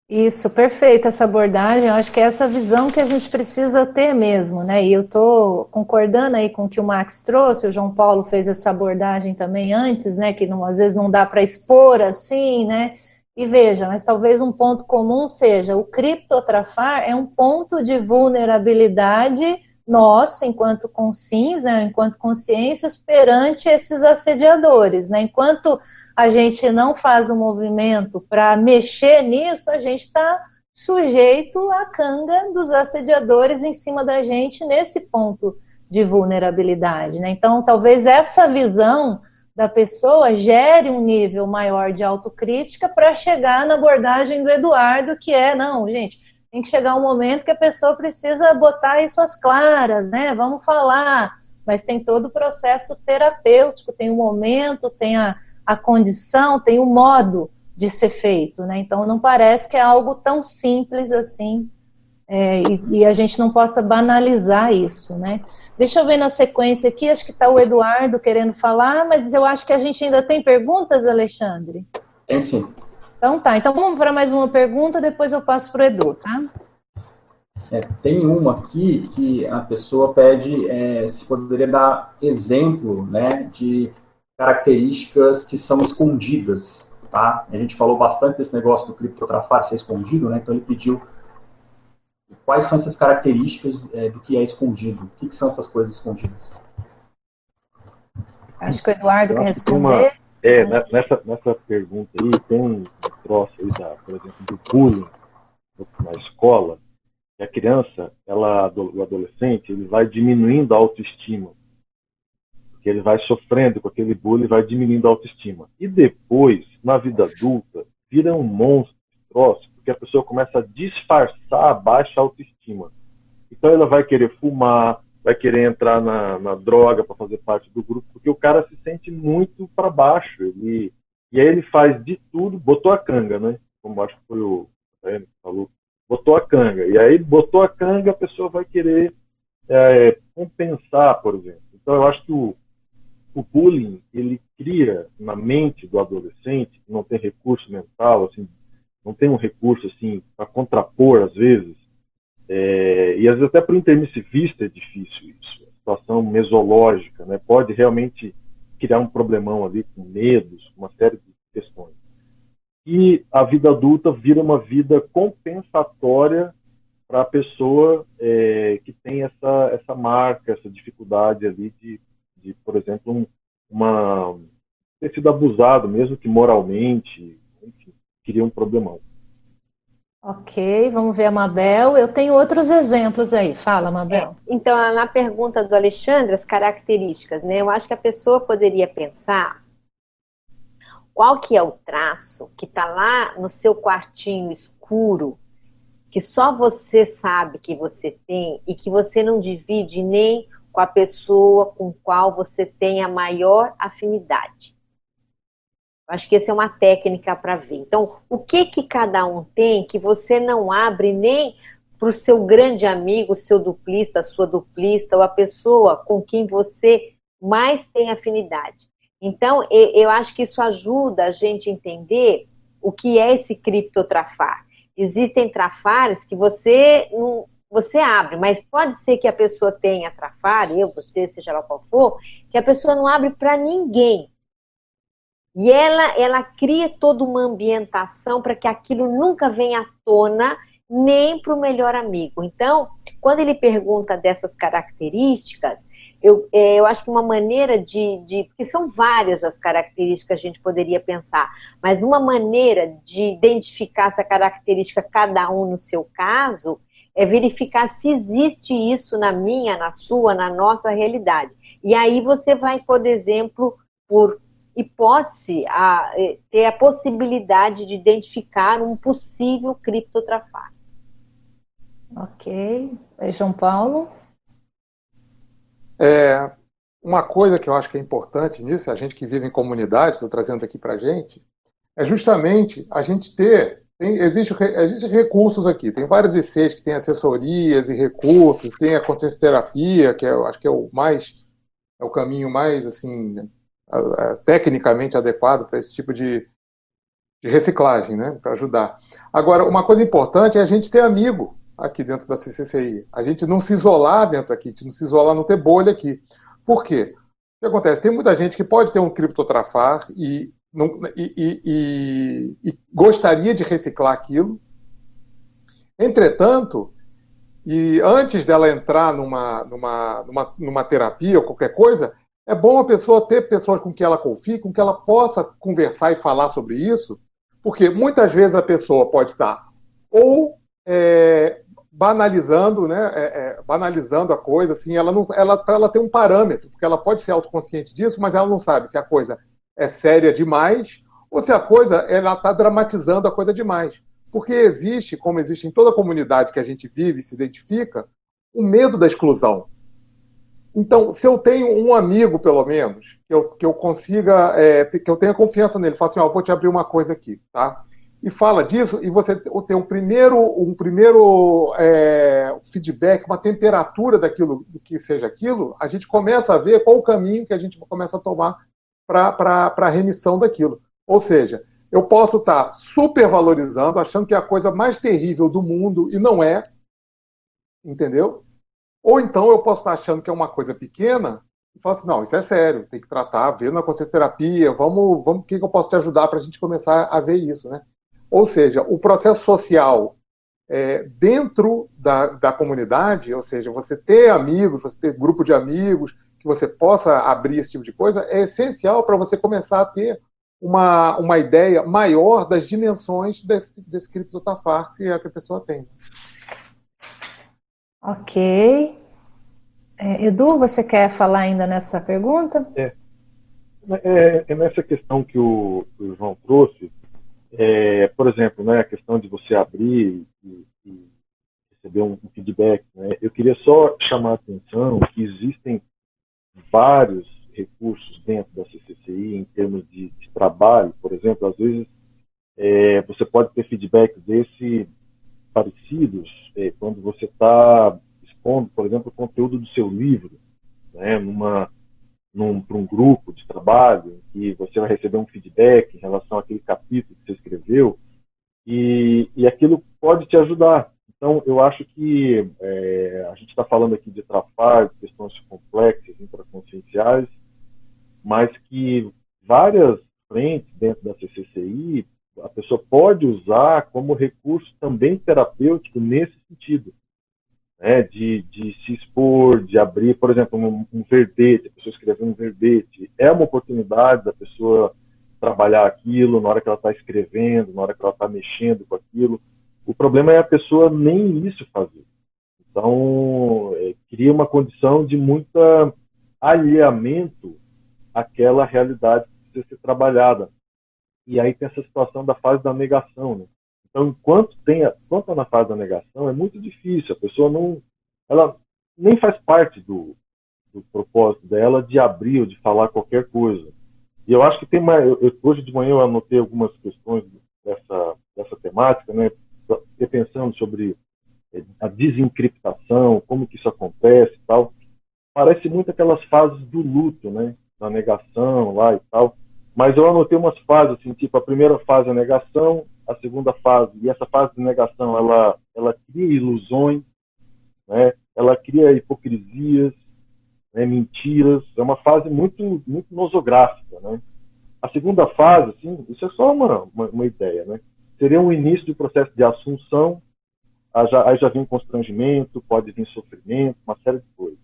Isso, perfeita essa abordagem. Eu acho que é essa visão que a gente precisa ter mesmo, né? E eu estou concordando aí com o que o Max trouxe, o João Paulo fez essa abordagem também antes, né? Que não, às vezes não dá para expor assim, né? E veja, mas talvez um ponto comum seja o criptotrafar é um ponto de vulnerabilidade nosso, enquanto consciência, né, enquanto consciências, perante esses assediadores. Né? Enquanto a gente não faz um movimento para mexer nisso, a gente está sujeito à canga dos assediadores em cima da gente nesse ponto de vulnerabilidade. Né? Então, talvez essa visão da pessoa gere um nível maior de autocrítica para chegar na abordagem do Eduardo, que é, não, gente, tem que chegar um momento que a pessoa precisa botar isso às claras, né? Vamos falar, mas tem todo o processo terapêutico, tem o momento, tem a, a condição, tem o modo de ser feito, né? Então não parece que é algo tão simples assim é, e, e, a gente não possa banalizar isso, né? Deixa eu ver na sequência aqui, acho que está o Eduardo querendo falar, mas eu acho que a gente ainda tem perguntas, Alexandre? Tem sim. Então tá, então vamos para mais uma pergunta, depois eu passo para o Edu, tá? É, tem uma aqui que a pessoa pede é, se poderia dar exemplo né, de características que são escondidas. Tá? A gente falou bastante desse negócio do criptografar ser escondido, né? então ele pediu quais são essas características é, do que é escondido? O que, que, são essas coisas escondidas? Acho que o Eduardo quer responder. Uma, é, nessa, nessa pergunta aí, tem um troço aí, da, por exemplo, do bullying na escola, que a criança, ela, o adolescente, ele vai diminuindo a autoestima. Porque ele vai sofrendo com aquele bullying, vai diminuindo a autoestima. E depois, na vida adulta, vira um monstro troço, porque a pessoa começa a disfarçar a baixa autoestima. Então ela vai querer fumar, vai querer entrar na, na droga para fazer parte do grupo, porque o cara se sente muito para baixo. Ele, e aí ele faz de tudo, botou a canga, né? Como acho que foi o que falou, botou a canga. E aí botou a canga, a pessoa vai querer é, compensar, por exemplo. Então eu acho que o, o bullying ele cria na mente do adolescente que não tem recurso mental, assim, não tem um recurso assim para contrapor às vezes, é, e às vezes até para o intermissivista é difícil isso. A situação mesológica, né, pode realmente criar um problemão ali com medos, uma série de questões. E a vida adulta vira uma vida compensatória para a pessoa é, que tem essa, essa marca, essa dificuldade ali de, de por exemplo, um, uma ter sido abusado, mesmo que moralmente, enfim, cria um problemão. Ok, vamos ver a Mabel. Eu tenho outros exemplos aí. Fala, Mabel. É, então, na pergunta do Alexandre, as características, né? Eu acho que a pessoa poderia pensar qual que é o traço que está lá no seu quartinho escuro, que só você sabe que você tem e que você não divide nem com a pessoa com qual você tem a maior afinidade. Acho que essa é uma técnica para ver. Então, o que que cada um tem que você não abre nem para o seu grande amigo, seu duplista, sua duplista, ou a pessoa com quem você mais tem afinidade. Então, eu acho que isso ajuda a gente entender o que é esse criptotrafar. Existem trafares que você não, você abre, mas pode ser que a pessoa tenha trafar, eu, você, seja lá qual for, que a pessoa não abre para ninguém. E ela, ela cria toda uma ambientação para que aquilo nunca venha à tona, nem para o melhor amigo. Então, quando ele pergunta dessas características, eu, é, eu acho que uma maneira de, de. Porque são várias as características que a gente poderia pensar, mas uma maneira de identificar essa característica, cada um no seu caso, é verificar se existe isso na minha, na sua, na nossa realidade. E aí você vai, por exemplo, por hipótese, a, é, ter a possibilidade de identificar um possível criptotrafaque. Ok. E João Paulo? É, uma coisa que eu acho que é importante nisso, a gente que vive em comunidade, estou trazendo aqui para a gente, é justamente a gente ter. Tem, existe, existe recursos aqui, tem vários ICs que têm assessorias e recursos, tem a consciência terapia, que é, acho que é o mais é o caminho mais assim tecnicamente adequado para esse tipo de, de reciclagem, né, para ajudar. Agora, uma coisa importante é a gente ter amigo aqui dentro da CCCI. A gente não se isolar dentro aqui, a gente não se isolar, não ter bolha aqui. Por quê? O que acontece? Tem muita gente que pode ter um criptotrafar e, não, e, e, e, e gostaria de reciclar aquilo. Entretanto, e antes dela entrar numa, numa, numa, numa terapia ou qualquer coisa, é bom a pessoa ter pessoas com que ela confie, com que ela possa conversar e falar sobre isso, porque muitas vezes a pessoa pode estar ou é, banalizando, né, é, é, banalizando a coisa, assim, ela não, ela, ela tem um parâmetro, porque ela pode ser autoconsciente disso, mas ela não sabe se a coisa é séria demais ou se a coisa ela está dramatizando a coisa demais. Porque existe, como existe em toda comunidade que a gente vive e se identifica, o medo da exclusão. Então, se eu tenho um amigo, pelo menos, que eu, que eu consiga, é, que eu tenha confiança nele, falo assim, ó, vou te abrir uma coisa aqui, tá? E fala disso, e você tem um primeiro, um primeiro é, feedback, uma temperatura daquilo, do que seja aquilo, a gente começa a ver qual o caminho que a gente começa a tomar para a remissão daquilo. Ou seja, eu posso estar tá supervalorizando, achando que é a coisa mais terrível do mundo, e não é, entendeu? Ou então eu posso estar achando que é uma coisa pequena e falar assim, não, isso é sério, tem que tratar, ver na consciência terapia, vamos, vamos, o que eu posso te ajudar para a gente começar a ver isso, né? Ou seja, o processo social é, dentro da, da comunidade, ou seja, você ter amigos, você ter grupo de amigos, que você possa abrir esse tipo de coisa, é essencial para você começar a ter uma, uma ideia maior das dimensões desse, desse criptotafar que a pessoa tem. Ok. É, Edu, você quer falar ainda nessa pergunta? É. É, é nessa questão que o, o João trouxe, é, por exemplo, né, a questão de você abrir e, e receber um, um feedback. Né, eu queria só chamar a atenção que existem vários recursos dentro da CCCI em termos de, de trabalho. Por exemplo, às vezes é, você pode ter feedback desse parecidos é, quando você está expondo, por exemplo, o conteúdo do seu livro, né, numa num, para um grupo de trabalho, em que você vai receber um feedback em relação àquele capítulo que você escreveu, e, e aquilo pode te ajudar. Então, eu acho que é, a gente está falando aqui de trafar, de questões complexas, intraconscienciais, mas que várias frentes dentro da CCCI a pessoa pode usar como recurso também terapêutico nesse sentido. Né, de, de se expor, de abrir, por exemplo, um, um verbete, a pessoa escrever um verbete, é uma oportunidade da pessoa trabalhar aquilo na hora que ela está escrevendo, na hora que ela está mexendo com aquilo. O problema é a pessoa nem isso fazer. Então, é, cria uma condição de muita alheamento àquela realidade que precisa ser trabalhada. E aí tem essa situação da fase da negação, né? Então, enquanto tem, enquanto tá na fase da negação, é muito difícil. A pessoa não, ela nem faz parte do, do propósito dela de abrir ou de falar qualquer coisa. E eu acho que tem mais. Eu, hoje de manhã eu anotei algumas questões dessa, dessa temática, né? Fiquei pensando sobre é, a desencriptação, como que isso acontece e tal. Parece muito aquelas fases do luto, né? Da negação lá e tal. Mas eu anotei umas fases, assim, tipo, a primeira fase é a negação, a segunda fase, e essa fase de negação, ela, ela cria ilusões, né? ela cria hipocrisias, né? mentiras, é uma fase muito, muito nosográfica, né? A segunda fase, assim, isso é só uma, uma, uma ideia, né? Seria um início do processo de assunção, aí já, aí já vem constrangimento, pode vir sofrimento, uma série de coisas.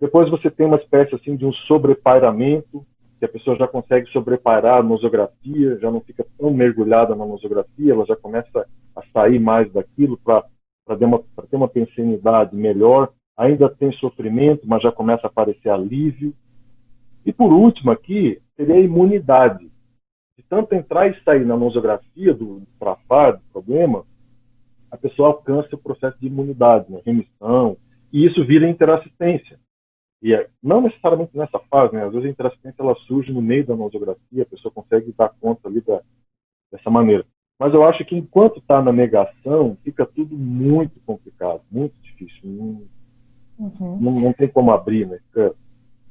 Depois você tem uma espécie assim de um sobrepairamento, que a pessoa já consegue sobrepairar a nosografia, já não fica tão mergulhada na nosografia, ela já começa a sair mais daquilo para ter uma pensenidade melhor. Ainda tem sofrimento, mas já começa a aparecer alívio. E por último aqui, seria a imunidade. De tanto entrar e sair na nosografia do trafar, do problema, a pessoa alcança o processo de imunidade, né? remissão, e isso vira interassistência. E é, não necessariamente nessa fase, né? às vezes a interassistência ela surge no meio da nosografia, a pessoa consegue dar conta ali da, dessa maneira. Mas eu acho que enquanto está na negação, fica tudo muito complicado, muito difícil. Não, uhum. não, não, tem como abrir, né? fica,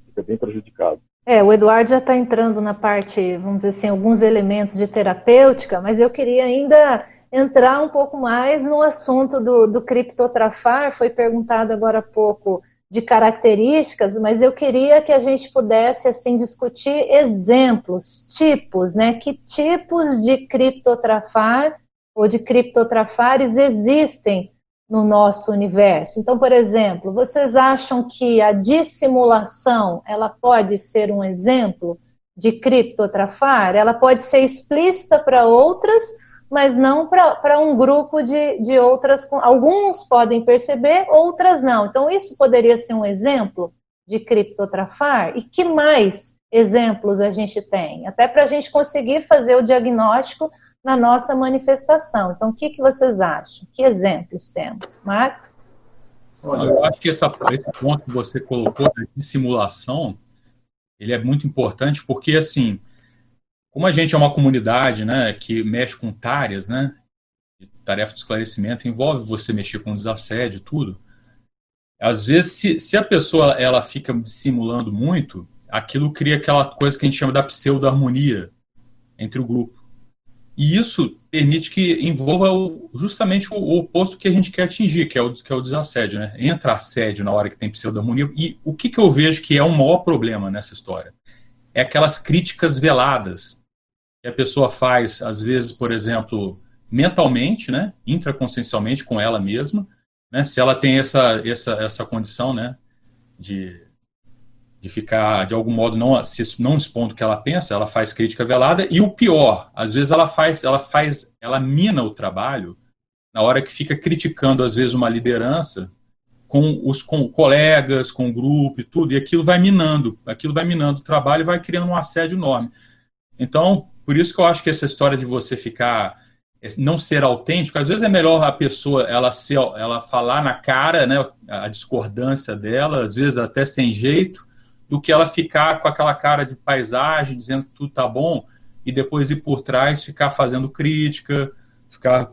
fica bem prejudicado. É, o Eduardo já está entrando na parte, vamos dizer assim, alguns elementos de terapêutica, mas eu queria ainda entrar um pouco mais no assunto do, do criptotrafar. Foi perguntado agora há pouco de características, mas eu queria que a gente pudesse assim discutir exemplos, tipos, né? Que tipos de criptotrafar ou de criptotrafares existem no nosso universo? Então, por exemplo, vocês acham que a dissimulação ela pode ser um exemplo de criptotrafar? Ela pode ser explícita para outras, mas não para um grupo de, de outras. Alguns podem perceber, outras não. Então, isso poderia ser um exemplo de criptotrafar? E que mais exemplos a gente tem? Até para a gente conseguir fazer o diagnóstico na nossa manifestação. Então, o que, que vocês acham? Que exemplos temos? Marcos? Eu acho que essa, esse ponto que você colocou de simulação, ele é muito importante porque, assim, como a gente é uma comunidade né, que mexe com táreas, né, tarefa de esclarecimento, envolve você mexer com desassédio, tudo. Às vezes, se, se a pessoa ela fica simulando muito, aquilo cria aquela coisa que a gente chama da pseudo-harmonia entre o grupo. E isso permite que envolva o, justamente o, o, oposto que a gente quer atingir, que é o, que é o desassédio. Né? Entra assédio na hora que tem pseudo-harmonia. E o que, que eu vejo que é o maior problema nessa história? É aquelas críticas veladas que a pessoa faz, às vezes, por exemplo, mentalmente, né, intraconsciencialmente com ela mesma, né, se ela tem essa, essa, essa condição, né, de, de ficar, de algum modo, não, se, não expondo o que ela pensa, ela faz crítica velada, e o pior, às vezes ela faz, ela faz, ela mina o trabalho na hora que fica criticando, às vezes, uma liderança com os com colegas, com o grupo e tudo, e aquilo vai minando, aquilo vai minando o trabalho e vai criando um assédio enorme. Então, por isso que eu acho que essa história de você ficar não ser autêntico, às vezes é melhor a pessoa ela ser, ela falar na cara, né, a discordância dela, às vezes até sem jeito, do que ela ficar com aquela cara de paisagem, dizendo que tudo tá bom e depois ir por trás ficar fazendo crítica, ficar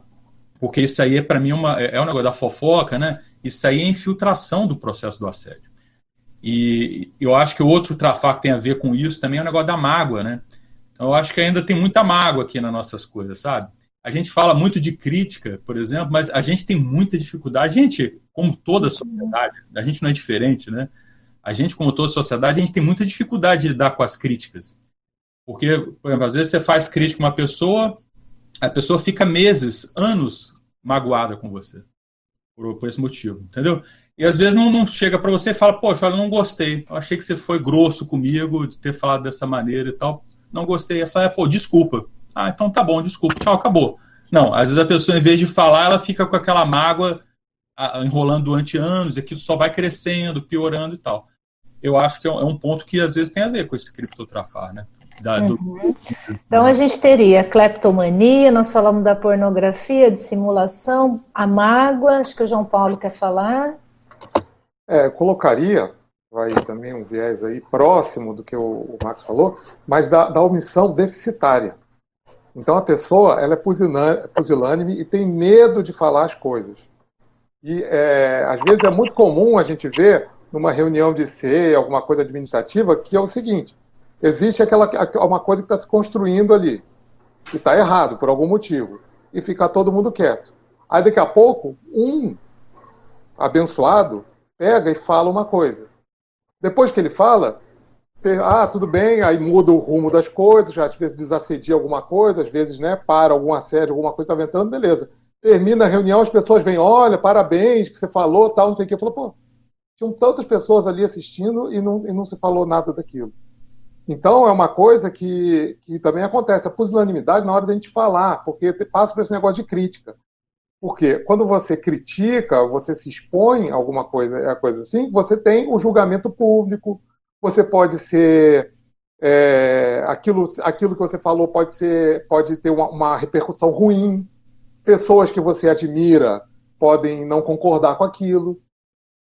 porque isso aí é para mim uma é um negócio da fofoca, né? Isso aí é infiltração do processo do assédio. E eu acho que outro trafar que tem a ver com isso também é o negócio da mágoa, né? Eu acho que ainda tem muita mágoa aqui nas nossas coisas, sabe? A gente fala muito de crítica, por exemplo, mas a gente tem muita dificuldade. A gente, como toda sociedade, a gente não é diferente, né? A gente, como toda sociedade, a gente tem muita dificuldade de lidar com as críticas. Porque, por exemplo, às vezes você faz crítica a uma pessoa, a pessoa fica meses, anos magoada com você. Por, por esse motivo, entendeu? E às vezes não, não chega para você e fala, poxa, eu não gostei. Eu achei que você foi grosso comigo de ter falado dessa maneira e tal não gostei. Ela fala, pô, desculpa. Ah, então tá bom, desculpa, tchau, acabou. Não, às vezes a pessoa, em vez de falar, ela fica com aquela mágoa enrolando durante anos, e aquilo só vai crescendo, piorando e tal. Eu acho que é, é um ponto que às vezes tem a ver com esse criptotrafar, né? Da, uhum. do... Então a gente teria cleptomania, nós falamos da pornografia, de simulação, a mágoa, acho que o João Paulo quer falar. É, colocaria vai também um viés aí próximo do que o, o Marcos falou, mas da, da omissão deficitária. Então a pessoa ela é pusilânime e tem medo de falar as coisas. E é, às vezes é muito comum a gente ver numa reunião de C, alguma coisa administrativa, que é o seguinte: existe aquela uma coisa que está se construindo ali e está errado por algum motivo e fica todo mundo quieto. Aí daqui a pouco um abençoado pega e fala uma coisa. Depois que ele fala, ah, tudo bem, aí muda o rumo das coisas, às vezes desassedia alguma coisa, às vezes né, para algum assédio, alguma coisa está ventando, beleza. Termina a reunião, as pessoas vêm, olha, parabéns, que você falou, tal, não sei o que. Eu falo, pô, tinham tantas pessoas ali assistindo e não, e não se falou nada daquilo. Então, é uma coisa que, que também acontece, a pusilanimidade na hora da gente falar, porque passa por esse negócio de crítica. Porque quando você critica, você se expõe a alguma coisa, coisa assim, você tem o julgamento público, você pode ser. É, aquilo, aquilo que você falou pode, ser, pode ter uma, uma repercussão ruim. Pessoas que você admira podem não concordar com aquilo.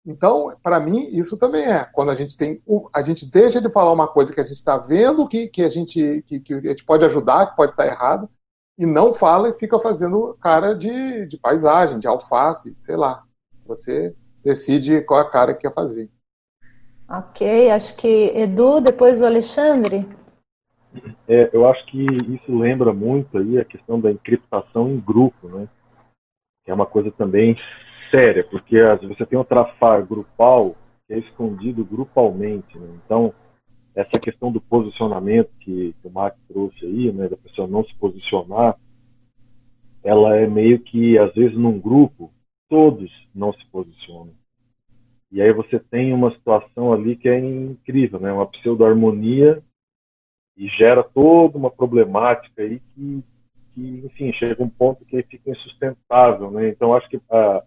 Então, para mim, isso também é. Quando a gente tem. A gente deixa de falar uma coisa que a gente está vendo que, que, a gente, que, que a gente pode ajudar, que pode estar errado, e não fala e fica fazendo cara de, de paisagem, de alface, sei lá. Você decide qual é a cara que quer fazer. Ok, acho que Edu, depois o Alexandre. É, eu acho que isso lembra muito aí a questão da encriptação em grupo, né? Que é uma coisa também séria, porque vezes você tem um trafar grupal que é escondido grupalmente, né? Então, essa questão do posicionamento que, que o Mark trouxe aí, né, da pessoa não se posicionar, ela é meio que, às vezes, num grupo, todos não se posicionam. E aí você tem uma situação ali que é incrível, né, uma pseudo-harmonia e gera toda uma problemática aí que, que, enfim, chega um ponto que fica insustentável, né? Então acho que a,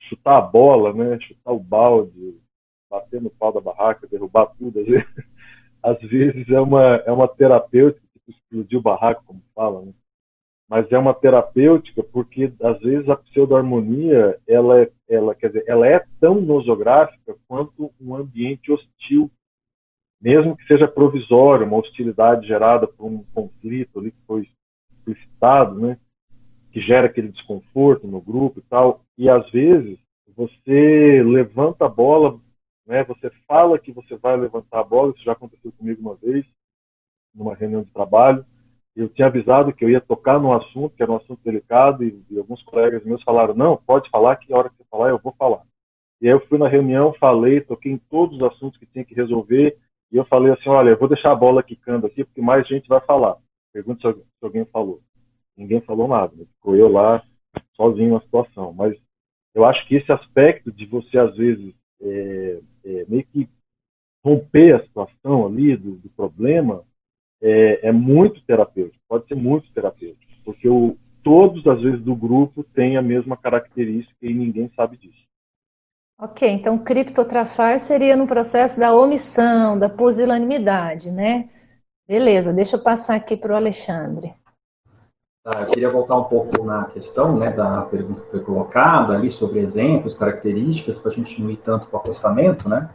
chutar a bola, né, chutar o balde, bater no pau da barraca, derrubar tudo, às vezes, às vezes é uma, é uma terapêutica, tipo explodir o barraco, como fala, né? mas é uma terapêutica porque às vezes a pseudo-harmonia ela é, ela, quer dizer, ela é tão nosográfica quanto um ambiente hostil, mesmo que seja provisório, uma hostilidade gerada por um conflito ali que foi explicitado, né? que gera aquele desconforto no grupo e tal. E às vezes você levanta a bola né? Você fala que você vai levantar a bola, isso já aconteceu comigo uma vez, numa reunião de trabalho. Eu tinha avisado que eu ia tocar no assunto, que era um assunto delicado, e, e alguns colegas meus falaram: não, pode falar, que a hora que você falar, eu vou falar. E aí eu fui na reunião, falei, toquei em todos os assuntos que tinha que resolver, e eu falei assim: olha, eu vou deixar a bola quicando aqui, porque mais gente vai falar. Pergunta se alguém falou. Ninguém falou nada, né? ficou eu lá sozinho na situação. Mas eu acho que esse aspecto de você, às vezes, é, é, meio que romper a situação ali do, do problema é, é, muito terapêutico, pode ser muito terapêutico, porque o, todos, às vezes, do grupo têm a mesma característica e ninguém sabe disso. Ok, então criptotrafar seria no processo da omissão, da pusilanimidade, né? Beleza, deixa eu passar aqui para o Alexandre. Tá, eu queria voltar um pouco na questão né, da pergunta que foi colocada ali sobre exemplos, características, para a gente não ir tanto para o apostamento, né?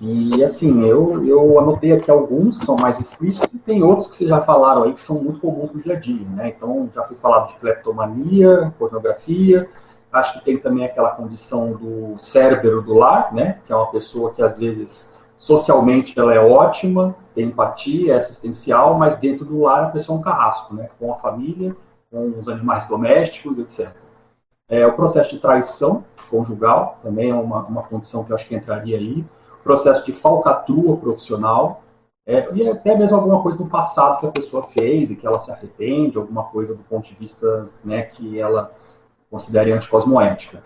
E assim, eu, eu anotei aqui alguns que são mais explícitos e tem outros que vocês já falaram aí que são muito comuns no dia a dia, né? Então, já fui falado de cleptomania, pornografia, acho que tem também aquela condição do cérebro do lar, né? Que é uma pessoa que às vezes socialmente ela é ótima, tem empatia, é assistencial, mas dentro do lar a pessoa é um carrasco, né? Com a família, com os animais domésticos, etc. É, o processo de traição conjugal também é uma, uma condição que eu acho que entraria aí. O processo de falcatrua profissional, é, e até mesmo alguma coisa do passado que a pessoa fez e que ela se arrepende, alguma coisa do ponto de vista né, que ela considere anticosmoética.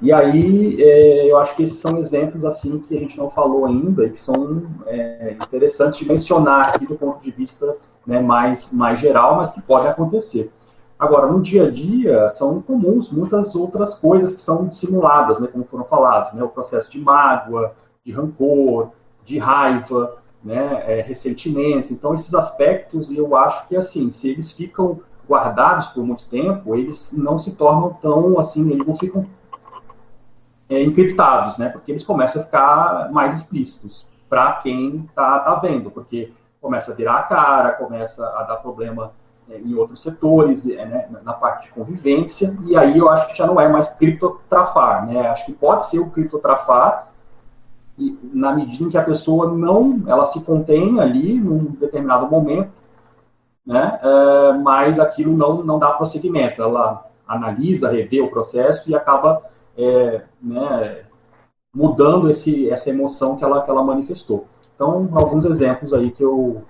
E aí, é, eu acho que esses são exemplos assim que a gente não falou ainda e que são é, interessantes de mencionar aqui do ponto de vista né, mais, mais geral, mas que podem acontecer. Agora, no dia a dia, são comuns muitas outras coisas que são dissimuladas, né, como foram faladas, né, o processo de mágoa, de rancor, de raiva, né, é, ressentimento. Então, esses aspectos, eu acho que, assim, se eles ficam guardados por muito tempo, eles não se tornam tão assim, eles não ficam é, encriptados, né? Porque eles começam a ficar mais explícitos para quem está tá vendo, porque começa a virar a cara, começa a dar problema em outros setores, é, né, na parte de convivência, e aí eu acho que já não é mais criptotrafar, né? Acho que pode ser o criptotrafar na medida em que a pessoa não, ela se contém ali num determinado momento né? Uh, mas aquilo não, não dá prosseguimento. Ela analisa, revê o processo e acaba é, né, mudando esse, essa emoção que ela, que ela manifestou. Então, alguns exemplos aí que eu,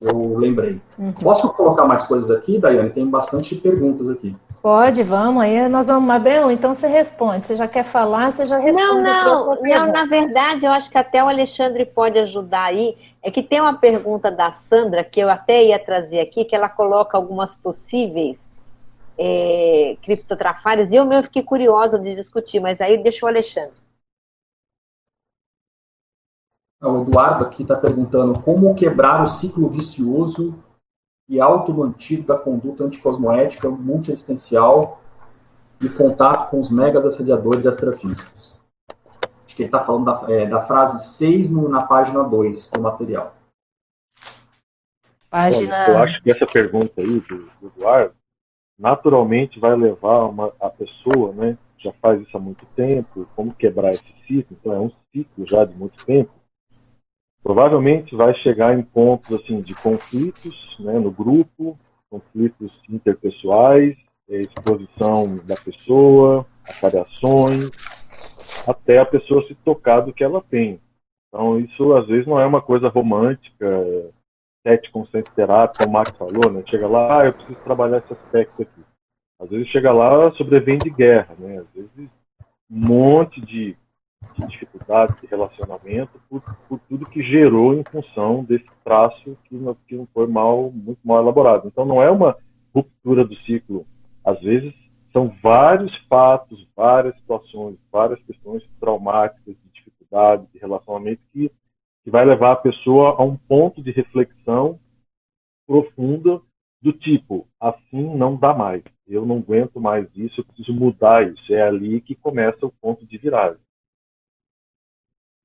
eu lembrei. Uhum. Posso colocar mais coisas aqui, Daiane? Tem bastante perguntas aqui. Pode, vamos. Aí nós vamos, Mabel, então você responde. Você já quer falar, você já responde. Não, não, não, na verdade, eu acho que até o Alexandre pode ajudar aí. É que tem uma pergunta da Sandra que eu até ia trazer aqui, que ela coloca algumas possíveis é, criptotrafários, e eu mesmo fiquei curiosa de discutir, mas aí deixa o Alexandre. O Eduardo aqui está perguntando como quebrar o ciclo vicioso e automantido da conduta anticosmoética multiexistencial e contato com os megas assediadores astrafísicos. Acho que ele está falando da, é, da, frase 6 no, na página 2 do material. Página... eu acho que essa pergunta aí do, do Eduardo naturalmente vai levar uma, a pessoa, né, já faz isso há muito tempo, como quebrar esse ciclo, então é um ciclo já de muito tempo, provavelmente vai chegar em pontos assim de conflitos né, no grupo, conflitos interpessoais, é, exposição da pessoa, variações, até a pessoa se tocar do que ela tem. Então isso às vezes não é uma coisa romântica, sete consciente terapia, como o Max falou, né? Chega lá, ah, eu preciso trabalhar esse aspecto aqui. Às vezes chega lá, sobrevém de guerra, né? Às vezes um monte de de dificuldade de relacionamento por, por, tudo que gerou em função desse traço que não, que não foi mal, muito mal elaborado. Então não é uma ruptura do ciclo. Às vezes são vários fatos, várias situações, várias questões traumáticas, de dificuldade, de relacionamento que, que vai levar a pessoa a um ponto de reflexão profunda do tipo, assim não dá mais. Eu não aguento mais isso, eu preciso mudar isso. É ali que começa o ponto de viragem.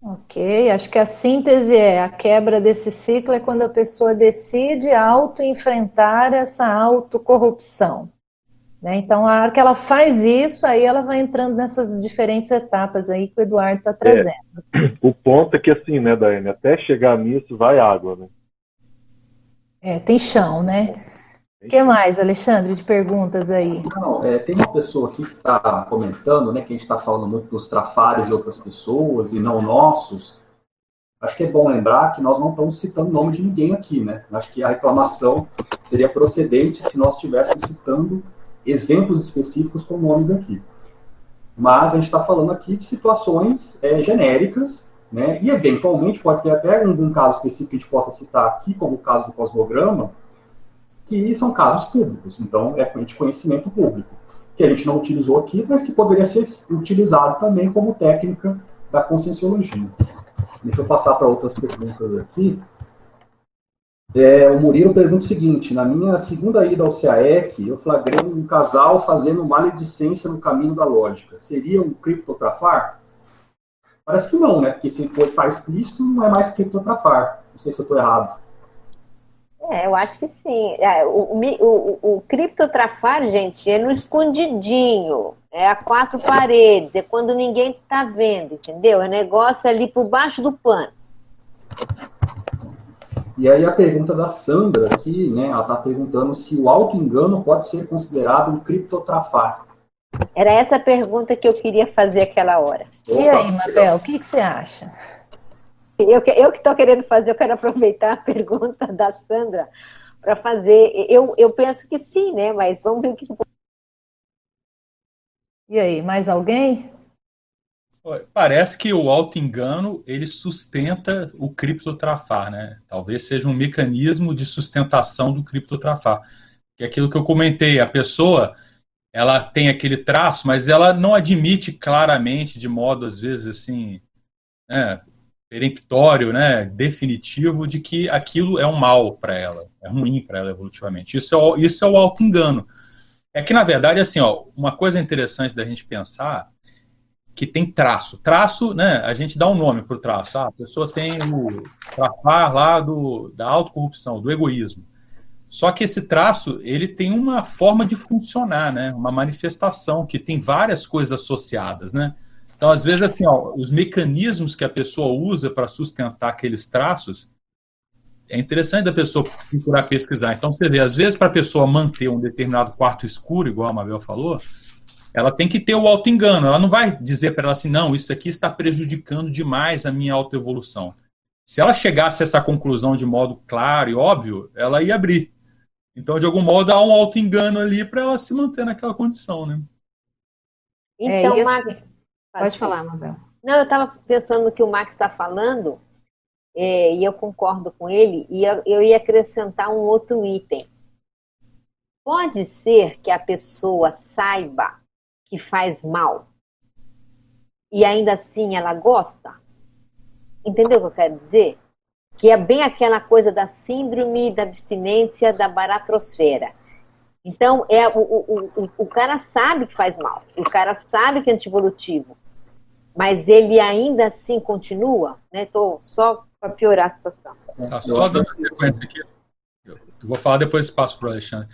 Ok, acho que a síntese é a quebra desse ciclo é quando a pessoa decide auto-enfrentar essa autocorrupção. Né? Então, a hora que ela faz isso, aí ela vai entrando nessas diferentes etapas aí que o Eduardo está trazendo. É, o ponto é que assim, né, Daiane, até chegar nisso vai água, né? É, tem chão, né? O que mais, Alexandre, de perguntas aí? Não, é, tem uma pessoa aqui que está comentando, né, que a gente está falando muito dos trafários de outras pessoas e não nossos. Acho que é bom lembrar que nós não estamos citando o nome de ninguém aqui, né? Acho que a reclamação seria procedente se nós estivéssemos citando exemplos específicos com nomes aqui. Mas a gente está falando aqui de situações é, genéricas, né? E eventualmente pode ter até algum caso específico que a gente possa citar aqui, como o caso do cosmograma, que são casos públicos, então é de conhecimento público, que a gente não utilizou aqui, mas que poderia ser utilizado também como técnica da conscienciologia. Deixa eu passar para outras perguntas aqui. É, o Murilo pergunta o seguinte: na minha segunda ida ao CAEC, eu flagrei um casal fazendo maledicência no caminho da lógica. Seria um criptotrafar? Parece que não, né? Porque se for para explícito, não é mais criptotrafar. Não sei se eu estou errado. É, eu acho que sim. É, o, o, o criptotrafar, gente, é no escondidinho, é a quatro paredes, é quando ninguém está vendo, entendeu? É negócio ali por baixo do pano. E aí a pergunta da Sandra aqui, né? Ela está perguntando se o auto-engano pode ser considerado um criptotrafar. Era essa a pergunta que eu queria fazer aquela hora. E aí, Mabel, o que, que você acha? Eu, eu que estou querendo fazer, eu quero aproveitar a pergunta da Sandra para fazer. Eu, eu penso que sim, né? Mas vamos ver o que. E aí, mais alguém? Parece que o auto-engano ele sustenta o criptotrafar, né? Talvez seja um mecanismo de sustentação do criptotrafar. Que é aquilo que eu comentei, a pessoa ela tem aquele traço, mas ela não admite claramente, de modo às vezes assim, né, peremptório, né, definitivo de que aquilo é um mal para ela, é ruim para ela evolutivamente. Isso é o, isso é o auto-engano. É que, na verdade, assim, ó, uma coisa interessante da gente pensar que tem traço. Traço, né, a gente dá um nome para o traço. Ah, a pessoa tem o trafar lá do, da autocorrupção, do egoísmo. Só que esse traço, ele tem uma forma de funcionar, né, uma manifestação que tem várias coisas associadas, né. Então, às vezes, assim, ó, os mecanismos que a pessoa usa para sustentar aqueles traços, é interessante da pessoa procurar pesquisar. Então, você vê, às vezes, para a pessoa manter um determinado quarto escuro, igual a Mabel falou, ela tem que ter o auto-engano. Ela não vai dizer para ela assim, não, isso aqui está prejudicando demais a minha autoevolução. Se ela chegasse a essa conclusão de modo claro e óbvio, ela ia abrir. Então, de algum modo, há um auto-engano ali para ela se manter naquela condição, né? Então, é, Max, assim, pode falar, Mabel. Não, eu estava pensando no que o Max está falando, é, e eu concordo com ele, e eu, eu ia acrescentar um outro item. Pode ser que a pessoa saiba que faz mal e ainda assim ela gosta? Entendeu o que eu quero dizer? Que é bem aquela coisa da síndrome da abstinência da baratrosfera. Então, é, o, o, o, o cara sabe que faz mal, o cara sabe que é antivolutivo, mas ele ainda assim continua, né? Tô só para piorar a situação. Tá, só dando sequência aqui. Eu vou falar depois passo para o Alexandre.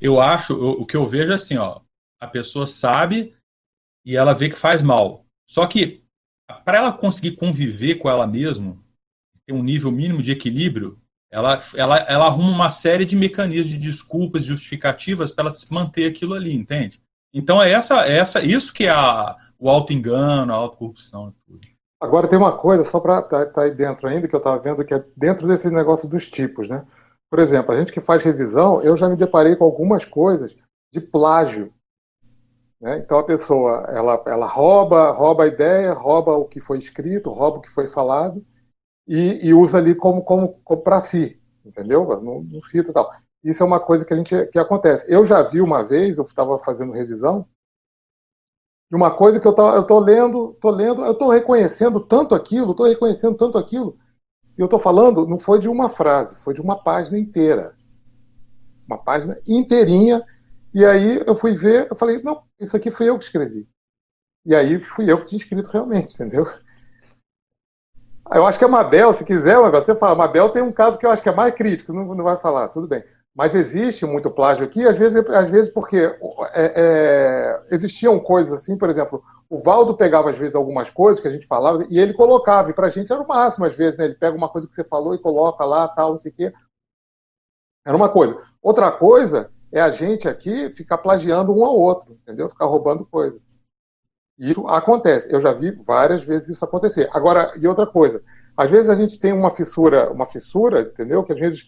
Eu acho, o que eu vejo é assim, ó, a pessoa sabe e ela vê que faz mal. Só que para ela conseguir conviver com ela mesma, ter um nível mínimo de equilíbrio, ela, ela, ela arruma uma série de mecanismos de desculpas, justificativas para ela se manter aquilo ali, entende? Então é essa, é essa, isso que é a, o auto-engano, a autocorrupção. Agora tem uma coisa, só para estar tá, tá aí dentro ainda, que eu estava vendo, que é dentro desse negócio dos tipos, né? Por exemplo, a gente que faz revisão, eu já me deparei com algumas coisas de plágio. Né? Então a pessoa, ela, ela rouba, rouba a ideia, rouba o que foi escrito, rouba o que foi falado e, e usa ali como, como, como para si, entendeu? Não, não cita e tal. Isso é uma coisa que a gente que acontece. Eu já vi uma vez, eu estava fazendo revisão, de uma coisa que eu tô, eu tô lendo, tô lendo, eu tô reconhecendo tanto aquilo, tô reconhecendo tanto aquilo, e eu tô falando, não foi de uma frase, foi de uma página inteira. Uma página inteirinha, e aí eu fui ver, eu falei, não, isso aqui fui eu que escrevi. E aí fui eu que tinha escrito realmente, entendeu? Eu acho que a Mabel, se quiser, você fala, Mabel tem um caso que eu acho que é mais crítico, não, não vai falar, tudo bem. Mas existe muito plágio aqui, às vezes, às vezes porque é, é, existiam coisas assim, por exemplo, o Valdo pegava às vezes algumas coisas que a gente falava e ele colocava, e para a gente era o máximo às vezes, né? Ele pega uma coisa que você falou e coloca lá, tal, não sei o quê. Era uma coisa. Outra coisa é a gente aqui ficar plagiando um ao outro, entendeu? Ficar roubando coisa. Isso acontece. Eu já vi várias vezes isso acontecer. Agora, e outra coisa, às vezes a gente tem uma fissura, uma fissura, entendeu? Que às vezes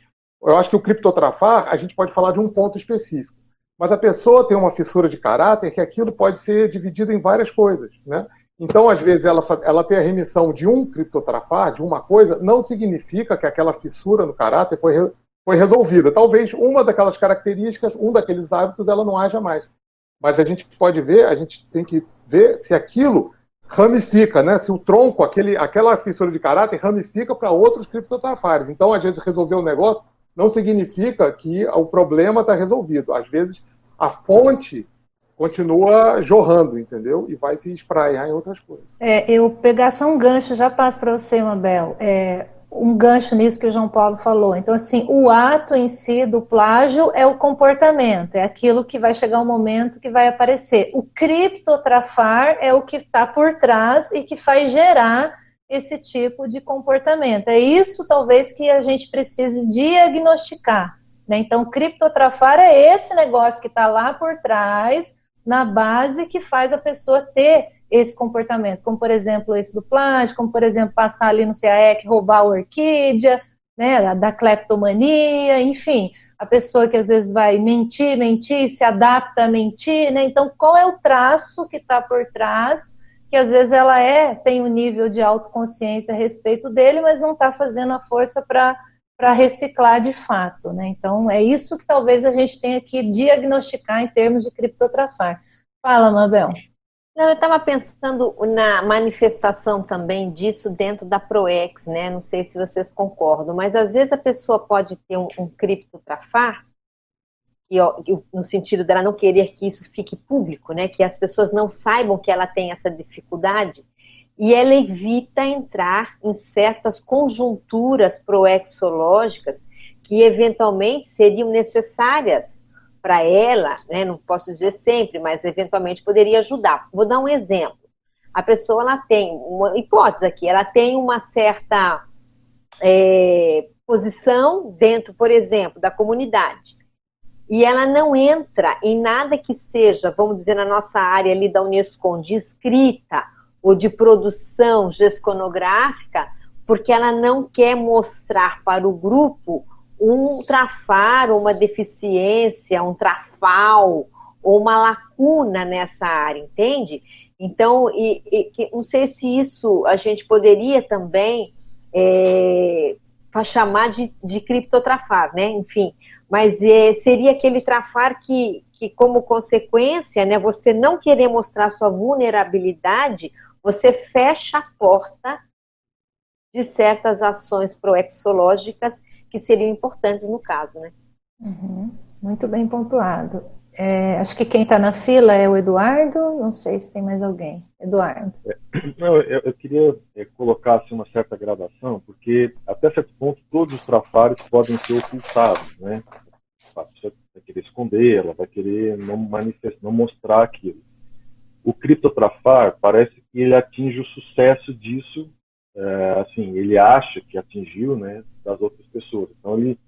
eu acho que o criptotrafar, a gente pode falar de um ponto específico. Mas a pessoa tem uma fissura de caráter que aquilo pode ser dividido em várias coisas. Né? Então, às vezes, ela, ela tem a remissão de um criptotrafar, de uma coisa, não significa que aquela fissura no caráter foi, foi resolvida. Talvez uma daquelas características, um daqueles hábitos, ela não haja mais. Mas a gente pode ver, a gente tem que ver se aquilo ramifica, né? Se o tronco, aquele, aquela fissura de caráter, ramifica para outros criptotrafares. Então, às vezes, resolver o negócio não significa que o problema está resolvido. Às vezes, a fonte continua jorrando, entendeu? E vai se espraiar em outras coisas. É, eu pegar só um gancho, já passo para você, Mabel. É, um gancho nisso que o João Paulo falou. Então, assim, o ato em si do plágio é o comportamento, é aquilo que vai chegar um momento que vai aparecer. O criptotrafar é o que está por trás e que faz gerar esse tipo de comportamento. É isso, talvez, que a gente precise diagnosticar. Né? Então, criptotrafar é esse negócio que está lá por trás, na base, que faz a pessoa ter esse comportamento. Como, por exemplo, esse do plástico, como, por exemplo, passar ali no CAEC, roubar a orquídea, né, da cleptomania, enfim, a pessoa que às vezes vai mentir, mentir, se adapta a mentir, né? Então, qual é o traço que está por trás que às vezes ela é, tem um nível de autoconsciência a respeito dele, mas não está fazendo a força para reciclar de fato. Né? Então, é isso que talvez a gente tenha que diagnosticar em termos de criptotrafar. Fala, Mabel. Não, eu estava pensando na manifestação também disso dentro da ProEx, né? Não sei se vocês concordam, mas às vezes a pessoa pode ter um, um no sentido dela não querer que isso fique público, né, que as pessoas não saibam que ela tem essa dificuldade, e ela evita entrar em certas conjunturas proexológicas que eventualmente seriam necessárias para ela, né, não posso dizer sempre, mas eventualmente poderia ajudar. Vou dar um exemplo. A pessoa ela tem uma hipótese aqui, ela tem uma certa é, posição dentro, por exemplo, da comunidade e ela não entra em nada que seja, vamos dizer, na nossa área ali da Unesco, de escrita ou de produção gesconográfica, porque ela não quer mostrar para o grupo um trafar, uma deficiência, um trafal ou uma lacuna nessa área, entende? Então, e, e, não sei se isso a gente poderia também é, chamar de, de criptotrafar, né? Enfim, mas é, seria aquele trafar que, que, como consequência, né, você não querer mostrar sua vulnerabilidade, você fecha a porta de certas ações proexológicas que seriam importantes no caso, né? Uhum. Muito bem pontuado. É, acho que quem está na fila é o Eduardo, não sei se tem mais alguém. Eduardo. É, não, eu, eu, queria é, colocar assim, uma certa gradação, porque até certo ponto todos os trafares podem ser ocultados, né? A pessoa vai querer esconder, ela vai querer não manifestar, não mostrar aquilo. O criptotrafar parece que ele atinge o sucesso disso é, assim, ele acha que atingiu, né, das outras pessoas. Então ele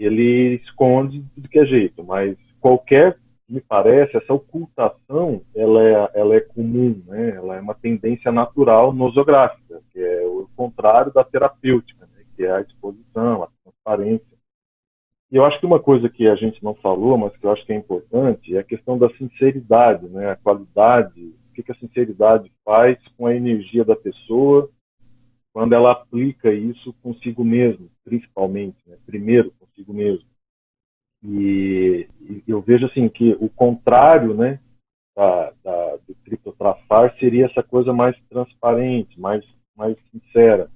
ele esconde de que é jeito, mas qualquer, me parece, essa ocultação, ela é, ela é comum, né? Ela é uma tendência natural nosográfica, que é o contrário da terapêutica, né? que é a exposição, a transparência. E eu acho que uma coisa que a gente não falou, mas que eu acho que é importante, é a questão da sinceridade, né? A qualidade, o que a sinceridade faz com a energia da pessoa quando ela aplica isso consigo mesmo, principalmente, né? primeiro consigo mesmo. E, eu vejo assim que o contrário, né, da, da, do criptotrafar seria essa coisa mais transparente, mais mais sincera.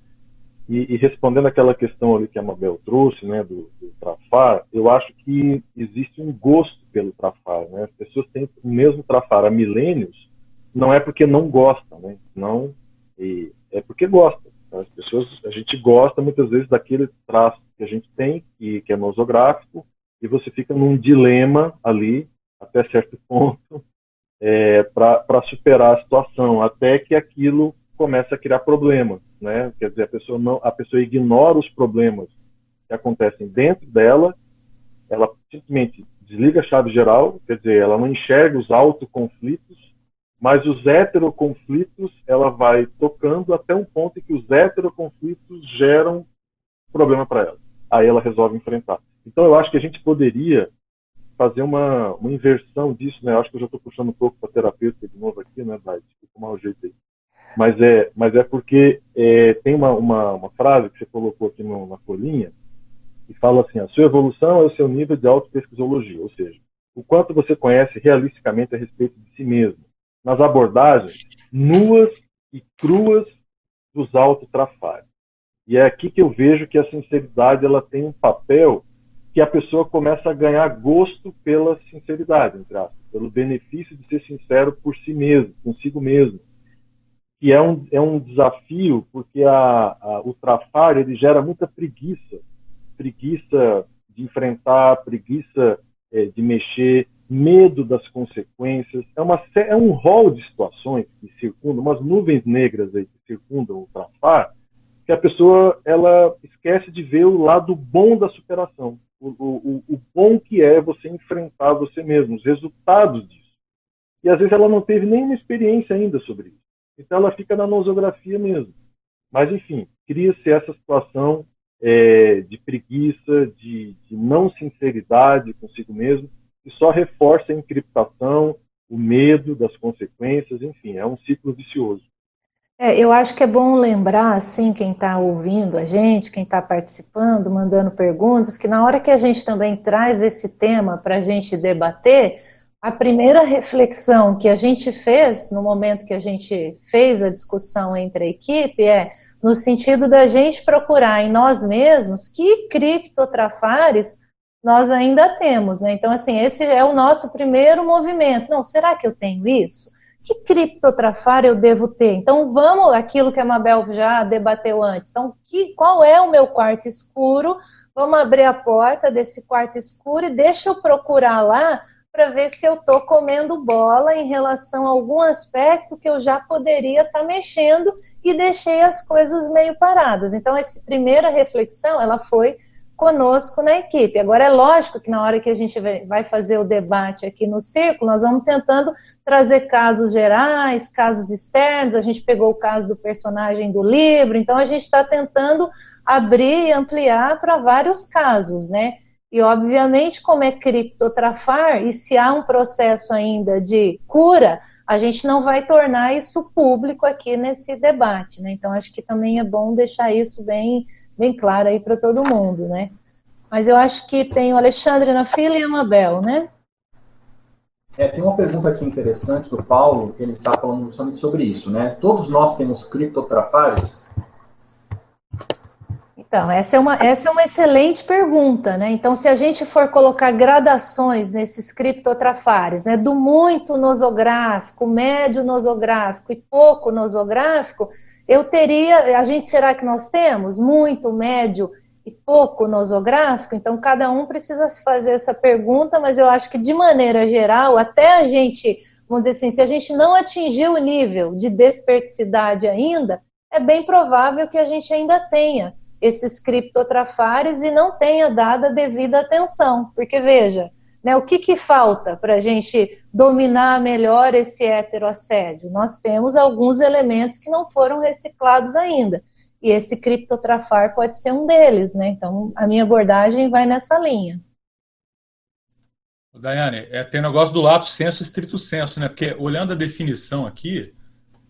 E, e, respondendo aquela questão ali que a Mabel trouxe, né, do, do, trafar, eu acho que existe um gosto pelo trafar, né? As pessoas têm o mesmo trafar há milênios, não é porque não gostam, né? Não, é porque gostam. As pessoas, a gente gosta muitas vezes daquele traço que a gente tem, que, que é nosográfico, e você fica num dilema ali, até certo ponto, é, para superar a situação, até que aquilo começa a criar problemas, né? Quer dizer, a pessoa não, a pessoa ignora os problemas que acontecem dentro dela, ela simplesmente desliga a chave geral, quer dizer, ela não enxerga os autoconflitos mas os heteroconflitos ela vai tocando até um ponto em que os heteroconflitos geram problema para ela. Aí ela resolve enfrentar. Então eu acho que a gente poderia fazer uma, uma inversão disso, né? Eu acho que eu já estou puxando um pouco para terapeuta de novo aqui, né, Dai? Desculpa mal jeito aí. Mas é, mas é porque é, tem uma, uma, uma, frase que você colocou aqui no, na folhinha que fala assim: a sua evolução é o seu nível de autopesquisologia, ou seja, o quanto você conhece realisticamente a respeito de si mesmo nas abordagens nuas e cruas dos autotrafários. E é aqui que eu vejo que a sinceridade ela tem um papel que a pessoa começa a ganhar gosto pela sinceridade, entre aspas, pelo benefício de ser sincero por si mesmo, consigo mesmo. Que é um, é um desafio, porque a, a, o trafar ele gera muita preguiça. Preguiça de enfrentar, preguiça é, de mexer, medo das consequências. É, uma, é um rol de situações que circundam, umas nuvens negras aí que circundam o trafar, que a pessoa ela esquece de ver o lado bom da superação. O, o, o bom que é você enfrentar você mesmo, os resultados disso. E às vezes ela não teve nenhuma experiência ainda sobre isso. Então ela fica na nosografia mesmo. Mas enfim, cria-se essa situação é, de preguiça, de, de não sinceridade consigo mesmo, que só reforça a encriptação, o medo das consequências, enfim, é um ciclo vicioso. É, eu acho que é bom lembrar, assim, quem está ouvindo a gente, quem está participando, mandando perguntas, que na hora que a gente também traz esse tema para a gente debater, a primeira reflexão que a gente fez no momento que a gente fez a discussão entre a equipe é no sentido da gente procurar em nós mesmos que criptotrafares nós ainda temos, né? Então, assim, esse é o nosso primeiro movimento. Não, será que eu tenho isso? Que criptotrafar eu devo ter? Então, vamos aquilo que a Mabel já debateu antes. Então, que, qual é o meu quarto escuro? Vamos abrir a porta desse quarto escuro e deixa eu procurar lá para ver se eu estou comendo bola em relação a algum aspecto que eu já poderia estar tá mexendo e deixei as coisas meio paradas. Então, essa primeira reflexão, ela foi conosco na equipe. Agora, é lógico que na hora que a gente vai fazer o debate aqui no círculo, nós vamos tentando trazer casos gerais, casos externos. A gente pegou o caso do personagem do livro, então a gente está tentando abrir e ampliar para vários casos, né? E, obviamente, como é criptotrafar, e se há um processo ainda de cura, a gente não vai tornar isso público aqui nesse debate, né? Então, acho que também é bom deixar isso bem, bem claro aí para todo mundo, né? Mas eu acho que tem o Alexandre na fila e a Mabel, né? É, tem uma pergunta aqui interessante do Paulo, que ele está falando justamente sobre isso, né? Todos nós temos criptotrafares? Então, essa é, uma, essa é uma excelente pergunta, né? Então, se a gente for colocar gradações nesses criptotrafares, né? Do muito nosográfico, médio nosográfico e pouco nosográfico, eu teria, a gente, será que nós temos muito, médio e pouco nosográfico, então cada um precisa se fazer essa pergunta, mas eu acho que de maneira geral, até a gente, vamos dizer assim, se a gente não atingir o nível de desperticidade ainda, é bem provável que a gente ainda tenha esses criptotrafares e não tenha dado a devida atenção, porque veja, né, o que, que falta para a gente dominar melhor esse heteroassédio? Nós temos alguns elementos que não foram reciclados ainda e esse criptotrafar pode ser um deles, né? Então, a minha abordagem vai nessa linha. Daiane, é, tem negócio do lato senso estrito senso, né? Porque olhando a definição aqui,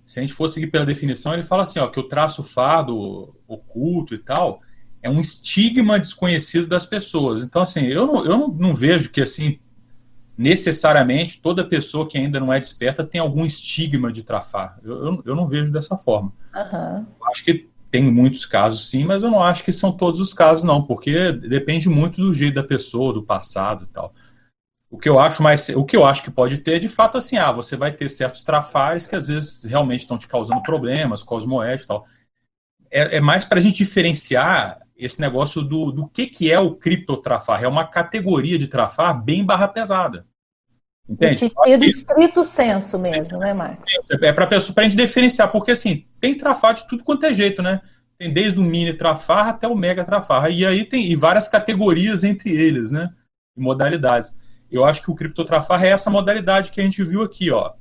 se a gente for seguir pela definição, ele fala assim, ó, que o traço fado, oculto e tal, é um estigma desconhecido das pessoas. Então, assim, eu não, eu não, não vejo que, assim, necessariamente toda pessoa que ainda não é desperta tem algum estigma de trafar. Eu, eu, eu não vejo dessa forma. Uhum. Acho que tem muitos casos sim, mas eu não acho que são todos os casos não, porque depende muito do jeito da pessoa, do passado e tal. O que eu acho mais, o que eu acho que pode ter, de fato, assim, ah, você vai ter certos trafares que às vezes realmente estão te causando problemas, cosmoed e tal. É, é mais para a gente diferenciar esse negócio do, do que, que é o criptotrafar. É uma categoria de trafar bem barra pesada. Entende? No de estrito senso mesmo, né, Marcos? É para a gente diferenciar, porque assim, tem trafar de tudo quanto é jeito, né? Tem desde o mini trafar até o mega trafar. E aí tem e várias categorias entre eles, né? E modalidades. Eu acho que o criptotrafar é essa modalidade que a gente viu aqui, ó.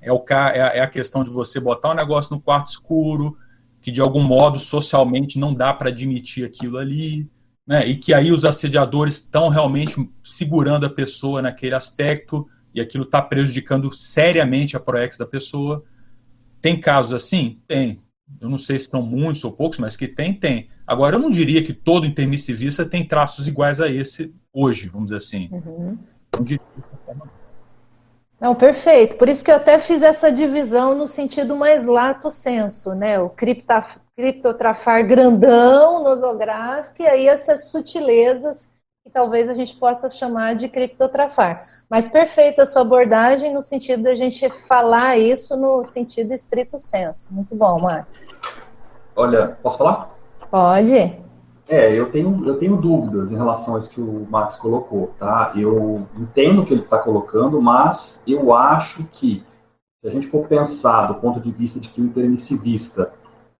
É, o, é, é a questão de você botar um negócio no quarto escuro, que de algum modo socialmente não dá para admitir aquilo ali, né? E que aí os assediadores estão realmente segurando a pessoa naquele aspecto e aquilo está prejudicando seriamente a proex da pessoa. Tem casos assim? Tem. Eu não sei se são muitos ou poucos, mas que tem, tem. Agora, eu não diria que todo intermissivista tem traços iguais a esse hoje, vamos dizer assim. Uhum. Não perfeito. Por isso que eu até fiz essa divisão no sentido mais lato senso, né? O cripta, criptotrafar grandão, nosográfico, e aí essas sutilezas que talvez a gente possa chamar de criptotrafar. Mas perfeita a sua abordagem no sentido da gente falar isso no sentido estrito senso. Muito bom, Marcos. Olha, posso falar? Pode. É, eu tenho, eu tenho dúvidas em relação a isso que o Max colocou, tá? Eu entendo o que ele está colocando, mas eu acho que, se a gente for pensar do ponto de vista de que o intermissivista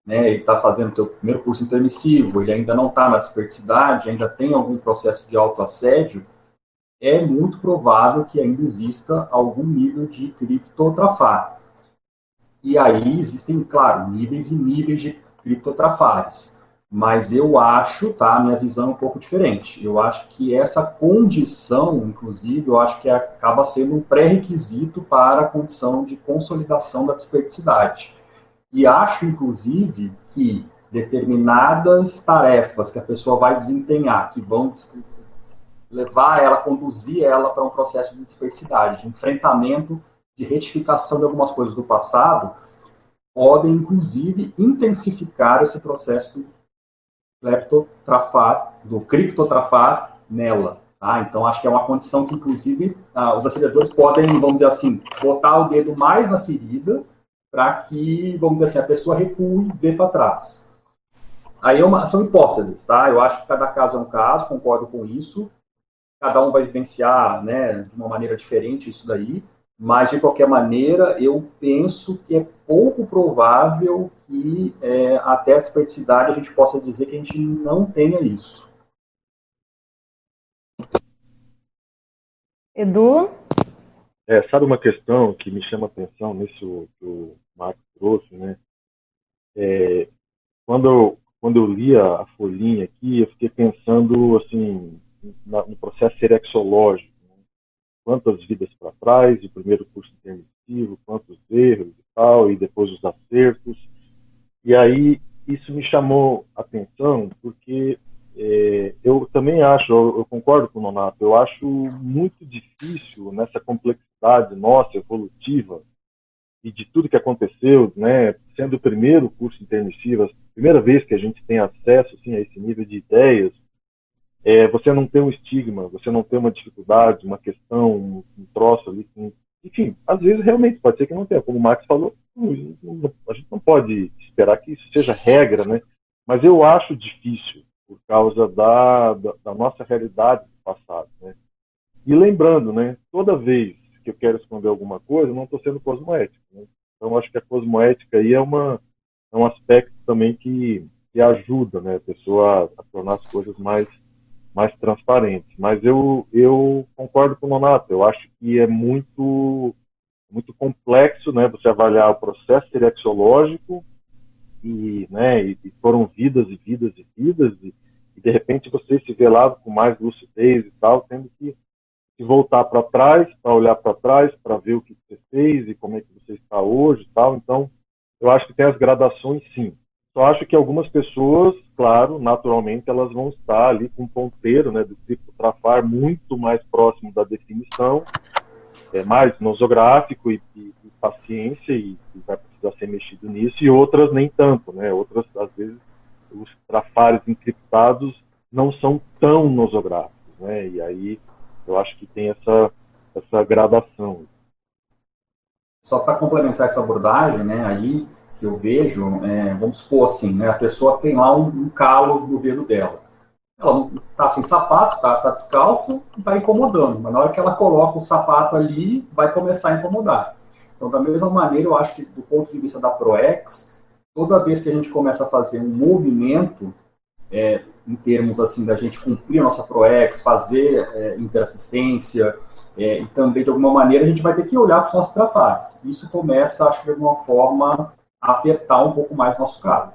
né, ele está fazendo o seu primeiro curso intermissivo, ele ainda não está na desperticidade, ainda tem algum processo de autoassédio, é muito provável que ainda exista algum nível de criptotrafar. E aí existem, claro, níveis e níveis de criptotrafares. Mas eu acho, tá, minha visão é um pouco diferente. Eu acho que essa condição, inclusive, eu acho que acaba sendo um pré-requisito para a condição de consolidação da desperticidade. E acho, inclusive, que determinadas tarefas que a pessoa vai desempenhar, que vão levar ela, conduzir ela para um processo de dispersidade, de enfrentamento, de retificação de algumas coisas do passado, podem, inclusive, intensificar esse processo do leptotrafar, do criptotrafar nela. Tá? Então, acho que é uma condição que, inclusive, ah, os assediadores podem, vamos dizer assim, botar o dedo mais na ferida para que, vamos dizer assim, a pessoa recue e dê para trás. Aí é uma, são hipóteses, tá? Eu acho que cada caso é um caso, concordo com isso. Cada um vai vivenciar né, de uma maneira diferente isso daí, mas de qualquer maneira, eu penso que é pouco provável que é, até a desperdicidade a gente possa dizer que a gente não tenha isso. Edu? É, sabe uma questão que me chama a atenção nisso que o Marcos trouxe, né? É, quando quando eu li a, folhinha aqui, eu fiquei pensando assim na, no processo serexológico. Quantas vidas para trás, o primeiro curso intermissivo, quantos erros e tal, e depois os acertos. E aí isso me chamou atenção porque é, eu também acho, eu, eu, concordo com o Nonato, eu acho muito difícil nessa complexidade nossa, evolutiva, e de tudo que aconteceu, né, sendo o primeiro curso intermissivo, a primeira vez que a gente tem acesso assim, a esse nível de ideias, é, você não tem um estigma, você não tem uma dificuldade, uma questão, um, um troço ali. Um, enfim, às vezes realmente pode ser que não tenha. Como o Max falou, a gente não pode esperar que isso seja regra, né? Mas eu acho difícil por causa da, da, da nossa realidade do passado, né? E lembrando, né? Toda vez que eu quero esconder alguma coisa, eu não estou sendo cosmoético. Né? Então, acho que a cosmoética aí é, uma, é um aspecto também que, que ajuda né, a pessoa a tornar as coisas mais, mais transparentes. Mas eu, eu concordo com o Nonato, eu acho que é muito, muito complexo né, você avaliar o processo serexológico e, né, e, foram vidas e vidas e vidas e, e de repente você se vê lá com mais lucidez e tal, tendo que de voltar para trás, para olhar para trás, para ver o que você fez e como é que você está hoje e tal. Então, eu acho que tem as gradações, sim. Só acho que algumas pessoas, claro, naturalmente, elas vão estar ali com um ponteiro né, do ciclo trafar muito mais próximo da definição, é, mais nosográfico e, e, e paciência, e, e, vai precisar ser mexido nisso, e outras nem tanto. Né? Outras, às vezes, os trafares encriptados não são tão nosográficos. Né? E aí eu acho que tem essa, essa gradação. Só para complementar essa abordagem, né, aí que eu vejo, é, vamos supor assim, né, a pessoa tem lá um, um calo no dedo dela. Ela está sem sapato, está tá descalça, está incomodando, mas na hora que ela coloca o sapato ali, vai começar a incomodar. Então, da mesma maneira, eu acho que do ponto de vista da ProEx, toda vez que a gente começa a fazer um movimento, é, em termos assim da gente cumprir a nossa ProEx, fazer é, interassistência, é, e também de alguma maneira a gente vai ter que olhar para os nossos trafares. Isso começa, acho que de alguma forma, apertar um pouco mais o nosso carro.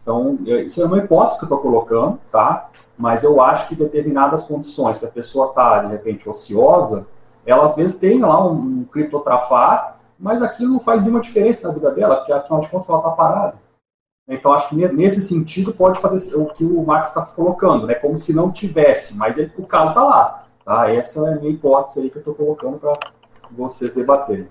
Então, é, isso é uma hipótese que eu estou colocando, tá? Mas eu acho que determinadas condições que a pessoa está, de repente, ociosa, ela às vezes tem lá um, um criptotrafar, mas aquilo não faz nenhuma diferença na vida dela, porque afinal de contas ela está parada. Então, acho que nesse sentido pode fazer o que o Max está colocando, né? Como se não tivesse, mas ele, o carro está lá. Tá? Essa é a minha hipótese aí que eu estou colocando para vocês debaterem.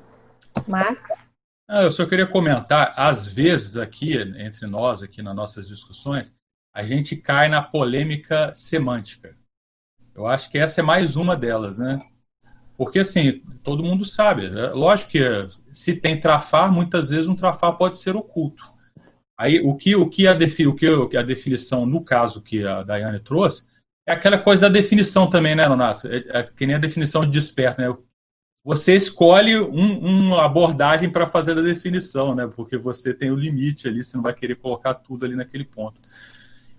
Max? Ah, eu só queria comentar, às vezes aqui, entre nós, aqui nas nossas discussões, a gente cai na polêmica semântica. Eu acho que essa é mais uma delas, né? Porque, assim, todo mundo sabe. É lógico que se tem trafar, muitas vezes um trafar pode ser oculto. Aí o que, o que, a, defi, o que a definição, no caso que a Daiane trouxe, é aquela coisa da definição também, né, Leonardo? É, é que nem a definição de desperto, né? Você escolhe um, uma abordagem para fazer a definição, né? Porque você tem o limite ali, você não vai querer colocar tudo ali naquele ponto.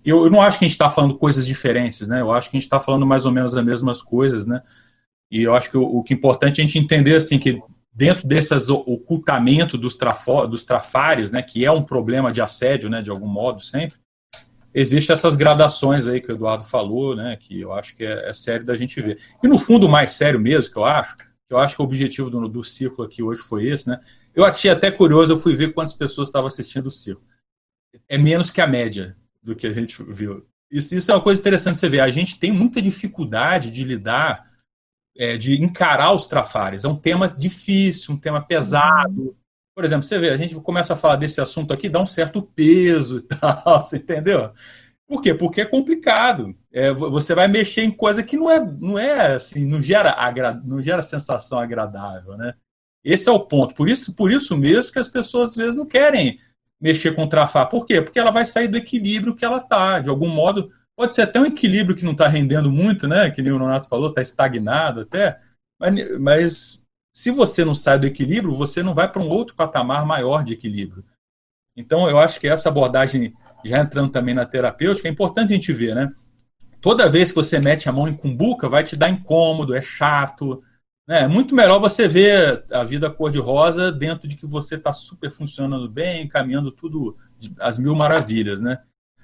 Eu, eu não acho que a gente está falando coisas diferentes, né? Eu acho que a gente está falando mais ou menos as mesmas coisas, né? E eu acho que o, o que é importante é a gente entender assim que dentro desses ocultamento dos, dos trafares, né, que é um problema de assédio, né, de algum modo sempre, existem essas gradações aí que o Eduardo falou, né, que eu acho que é, é, sério da gente ver. E no fundo, mais sério mesmo, que eu acho, eu acho que o objetivo do, do ciclo aqui hoje foi esse, né, eu achei até curioso, eu fui ver quantas pessoas estavam assistindo o ciclo. É menos que a média do que a gente viu. Isso, isso é uma coisa interessante você ver. A gente tem muita dificuldade de lidar é, de encarar os trafares. É um tema difícil, um tema pesado. Por exemplo, você vê, a gente começa a falar desse assunto aqui, dá um certo peso e tal, você entendeu? Por quê? Porque é complicado. É, você vai mexer em coisa que não é, não é assim, não gera, agra, não gera sensação agradável, né? Esse é o ponto. Por isso, por isso mesmo que as pessoas às vezes não querem mexer com trafar. Por quê? Porque ela vai sair do equilíbrio que ela está. De algum modo, Pode ser até um equilíbrio que não está rendendo muito, né? Que nem o Nonato falou, está estagnado até. Mas, mas se você não sai do equilíbrio, você não vai para um outro patamar maior de equilíbrio. Então, eu acho que essa abordagem, já entrando também na terapêutica, é importante a gente ver, né? Toda vez que você mete a mão em cumbuca, vai te dar incômodo, é chato. Né? É muito melhor você ver a vida cor-de-rosa dentro de que você está super funcionando bem, caminhando tudo às mil maravilhas, né?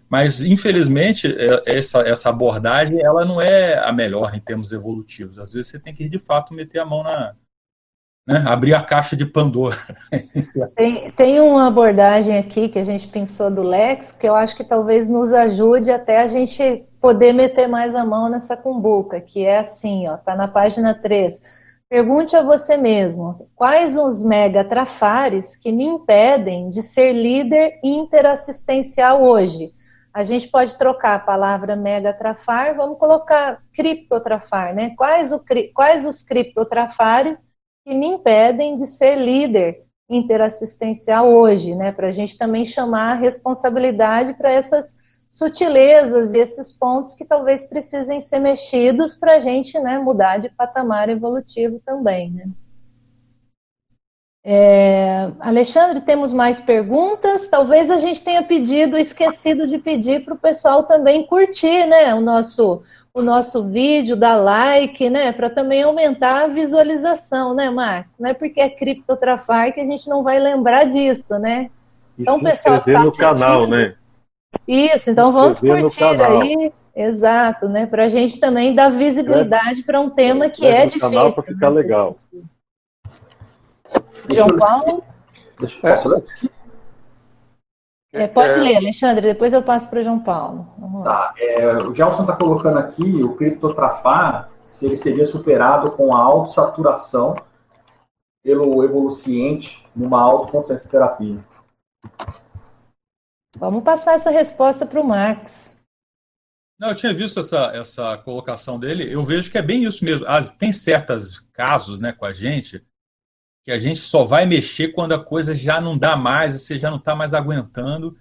Mas, infelizmente, é, essa, essa abordagem ela não é a melhor em termos evolutivos. Às vezes você tem que, de fato, meter a mão na, né, abrir a caixa de Pandora. tem, tem uma abordagem aqui que a gente pensou do Lex, que eu acho que talvez nos ajude até a gente poder meter mais a mão nessa cumbuca, que é assim, ó, tá na página 3. Pergunte a você mesmo, quais os mega trafares que me impedem de ser líder interassistencial hoje? A gente pode trocar a palavra mega trafar, vamos colocar criptotrafar, né? Quais, o, quais os criptotrafares que me impedem de ser líder interassistencial hoje, né? Para a gente também chamar a responsabilidade para essas sutilezas e esses pontos que talvez precisem ser mexidos para a gente né, mudar de patamar evolutivo também. Né? É, Alexandre, temos mais perguntas? Talvez a gente tenha pedido, esquecido de pedir para o pessoal também curtir né, o nosso o nosso vídeo, dar like, né? Para também aumentar a visualização, né, Marcos? Não é porque é criptotrafar que a gente não vai lembrar disso, né? Então, e pessoal, tá no canal, né? Isso, então vamos curtir aí. Exato, né? Para a gente também dar visibilidade para um tema que é difícil. canal para ficar né? legal. João Paulo? Deixa eu ler. É, pode é... ler, Alexandre, depois eu passo para o João Paulo. Tá, é, o Gelson está colocando aqui o criptotrafar, se ele seria superado com a autossaturação pelo evoluciente numa autoconsciência terapia. Vamos passar essa resposta para o Max. Não, eu tinha visto essa, essa colocação dele, eu vejo que é bem isso mesmo. As, tem certos casos né, com a gente que a gente só vai mexer quando a coisa já não dá mais, você já não está mais aguentando.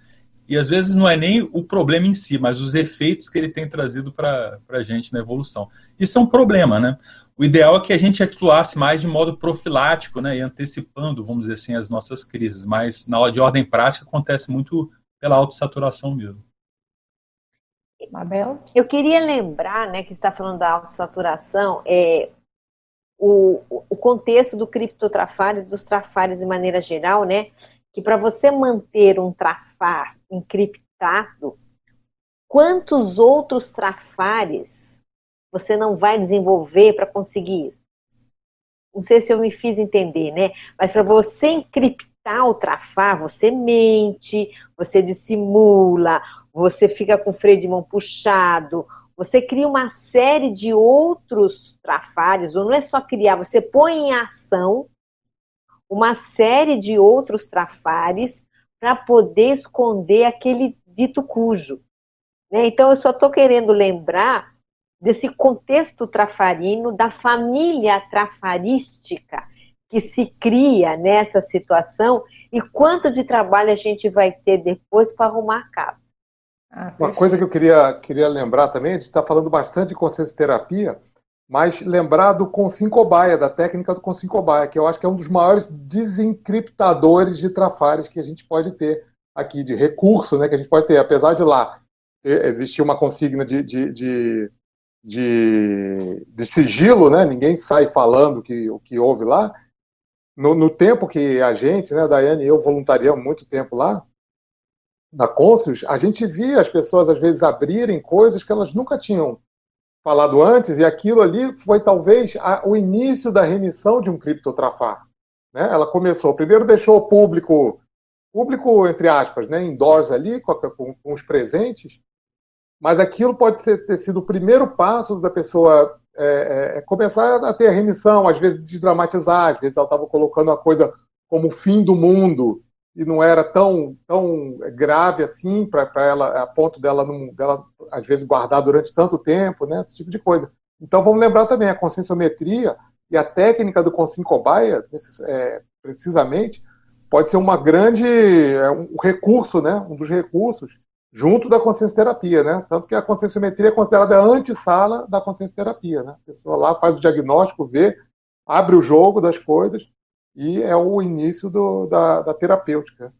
E às vezes não é nem o problema em si, mas os efeitos que ele tem trazido para a gente na evolução. Isso é um problema, né? O ideal é que a gente atuasse mais de modo profilático, né? E antecipando, vamos dizer assim, as nossas crises. Mas na hora de ordem prática acontece muito pela autossaturação mesmo. Mabel? Eu queria lembrar, né, que está falando da autossaturação, é, o, o contexto do criptotrafário, dos trafares de maneira geral, né? Que para você manter um trafar encriptado, quantos outros trafares você não vai desenvolver para conseguir isso? Não sei se eu me fiz entender, né? Mas para você encriptar o trafar, você mente, você dissimula, você fica com o freio de mão puxado, você cria uma série de outros trafares, ou não é só criar, você põe em ação uma série de outros trafares para poder esconder aquele dito cujo. Né? Então, eu só estou querendo lembrar desse contexto trafarino, da família trafarística que se cria nessa situação e quanto de trabalho a gente vai ter depois para arrumar a casa. Ah, Uma coisa que eu queria, queria lembrar também, a gente está falando bastante de consciência terapia, mas lembrar do Consim Cobaia, da técnica do Consim Cobaia, que eu acho que é um dos maiores desencriptadores de trafares que a gente pode ter aqui, de recurso né, que a gente pode ter. Apesar de lá existir uma consigna de, de, de, de, de sigilo, né, ninguém sai falando que, o que houve lá, no, no tempo que a gente, né, a Daiane e eu voluntariamos muito tempo lá, da Consus, a gente via as pessoas às vezes abrirem coisas que elas nunca tinham falado antes, e aquilo ali foi talvez a, o início da remissão de um criptotrafar. Né? Ela começou, primeiro deixou o público, público entre aspas, né, indoors ali, com, com, com os presentes, mas aquilo pode ser, ter sido o primeiro passo da pessoa é, é, é começar a ter a remissão, às vezes desdramatizar, às vezes ela estava colocando a coisa como o fim do mundo, e não era tão, tão grave assim para ela, a ponto dela, não, dela, às vezes, guardar durante tanto tempo, né? esse tipo de coisa. Então, vamos lembrar também a conscienciometria e a técnica do Consim Cobaia, é, precisamente, pode ser uma grande, é, um recurso, né? um dos recursos, junto da consciência terapia, né? Tanto que a conscienciometria é considerada a antessala da consciência terapia, né? A pessoa lá faz o diagnóstico, vê, abre o jogo das coisas e é o início do, da, da terapêutica.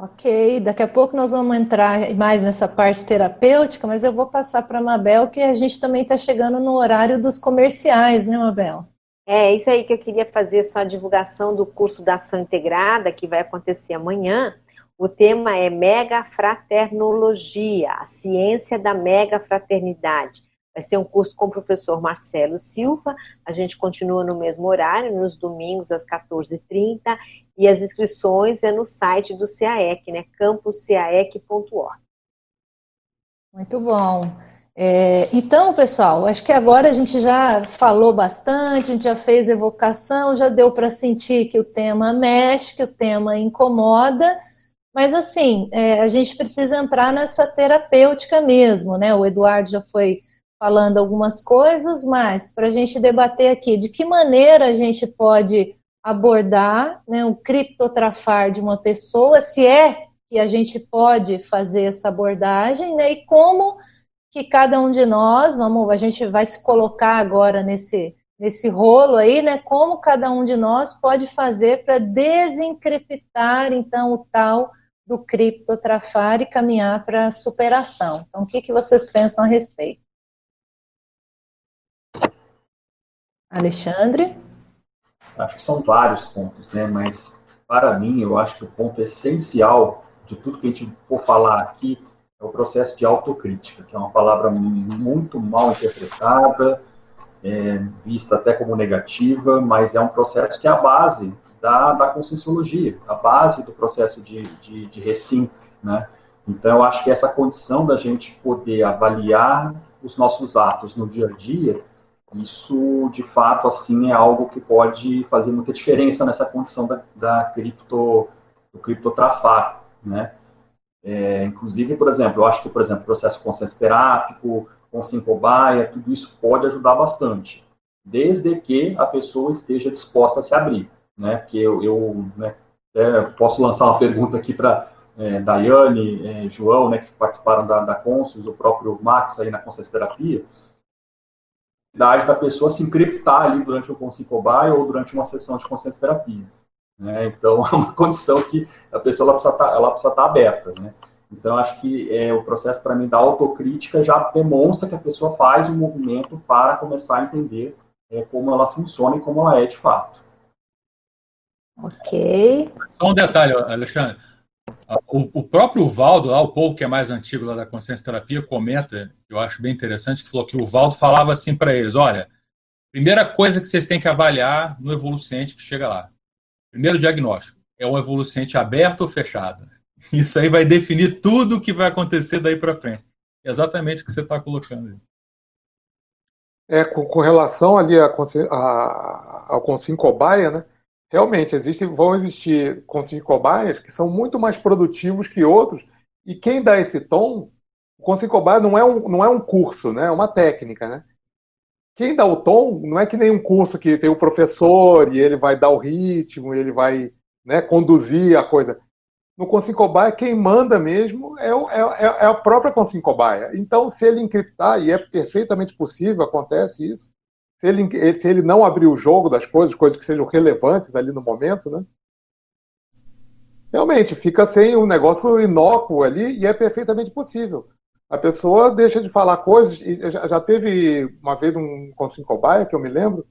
Ok, daqui a pouco nós vamos entrar mais nessa parte terapêutica, mas eu vou passar para a Mabel, que a gente também está chegando no horário dos comerciais, né, Mabel? É, isso aí que eu queria fazer só a divulgação do curso da ação integrada, que vai acontecer amanhã. O tema é megafraternologia, a ciência da megafraternidade. Vai ser um curso com o professor Marcelo Silva. A gente continua no mesmo horário, nos domingos às 14h30. E as inscrições é no site do CAEC, né? campuscaec.org. Muito bom. É, então, pessoal, acho que agora a gente já falou bastante, a gente já fez evocação, já deu para sentir que o tema mexe, que o tema incomoda, mas assim, é, a gente precisa entrar nessa terapêutica mesmo, né? O Eduardo já foi falando algumas coisas, mas para a gente debater aqui de que maneira a gente pode abordar né, o criptotrafar de uma pessoa, se é que a gente pode fazer essa abordagem, né, e como que cada um de nós, vamos, a gente vai se colocar agora nesse, nesse rolo aí, né, como cada um de nós pode fazer para desencriptar, então, o tal do criptotrafar e caminhar para a superação. Então, o que, que vocês pensam a respeito? Alexandre? Acho que são vários pontos, né? Mas para mim, eu acho que o ponto essencial de tudo que a gente for falar aqui é o processo de autocrítica, que é uma palavra muito mal interpretada, é, vista até como negativa, mas é um processo que é a base da, da conscienciologia, a base do processo de, de, de recim, né? Então, eu acho que essa condição da gente poder avaliar os nossos atos no dia a dia isso, de fato, assim, é algo que pode fazer muita diferença nessa condição da, da cripto, do criptotrafar, né? É, inclusive, por exemplo, eu acho que, por exemplo, processo consciência terápico, com cobaia, tudo isso pode ajudar bastante, desde que a pessoa esteja disposta a se abrir, né? Porque eu, eu né, é, posso lançar uma pergunta aqui para é, Daiane, é, João, né, que participaram da, da Consus, o próprio Max aí na consciência terapia, da pessoa se encriptar ali durante um consicobai ou durante uma sessão de consciência terapia. Né? Então, é uma condição que a pessoa ela precisa estar, tá, ela precisa estar tá aberta. Né? Então, acho que é, o processo, para mim, da autocrítica já demonstra que a pessoa faz um movimento para começar a entender é, como ela funciona e como ela é de fato. Ok. Só um detalhe, Alexandre. O, o, próprio Valdo, lá, o povo que é mais antigo lá da consciência terapia, comenta, eu acho bem interessante, que falou que o Valdo falava assim para eles: olha, primeira coisa que vocês têm que avaliar no evolucente que chega lá. Primeiro diagnóstico: é um evolucente aberto ou fechado? Isso aí vai definir tudo o que vai acontecer daí para frente. É exatamente o que você está colocando aí. É, com, com relação ali a, a, ao Consim Cobaia, né? Realmente existem, vão existir conselhos cobaias que são muito mais produtivos que outros, e quem dá esse tom, o conselho cobaia não é um, não é um curso, né? é uma técnica. Né? Quem dá o tom não é que nem um curso que tem o professor e ele vai dar o ritmo, ele vai né, conduzir a coisa. No Consim Cobaia, quem manda mesmo é, o, é, é, é a própria Consim Cobaia. Então, se ele encriptar, e é perfeitamente possível, acontece isso, se ele, se ele não abrir o jogo das coisas, coisas que sejam relevantes ali no momento, né? Realmente, fica sem um negócio inócuo ali e é perfeitamente possível. A pessoa deixa de falar coisas. E já teve uma vez um Consim Cobaia, que eu me lembro,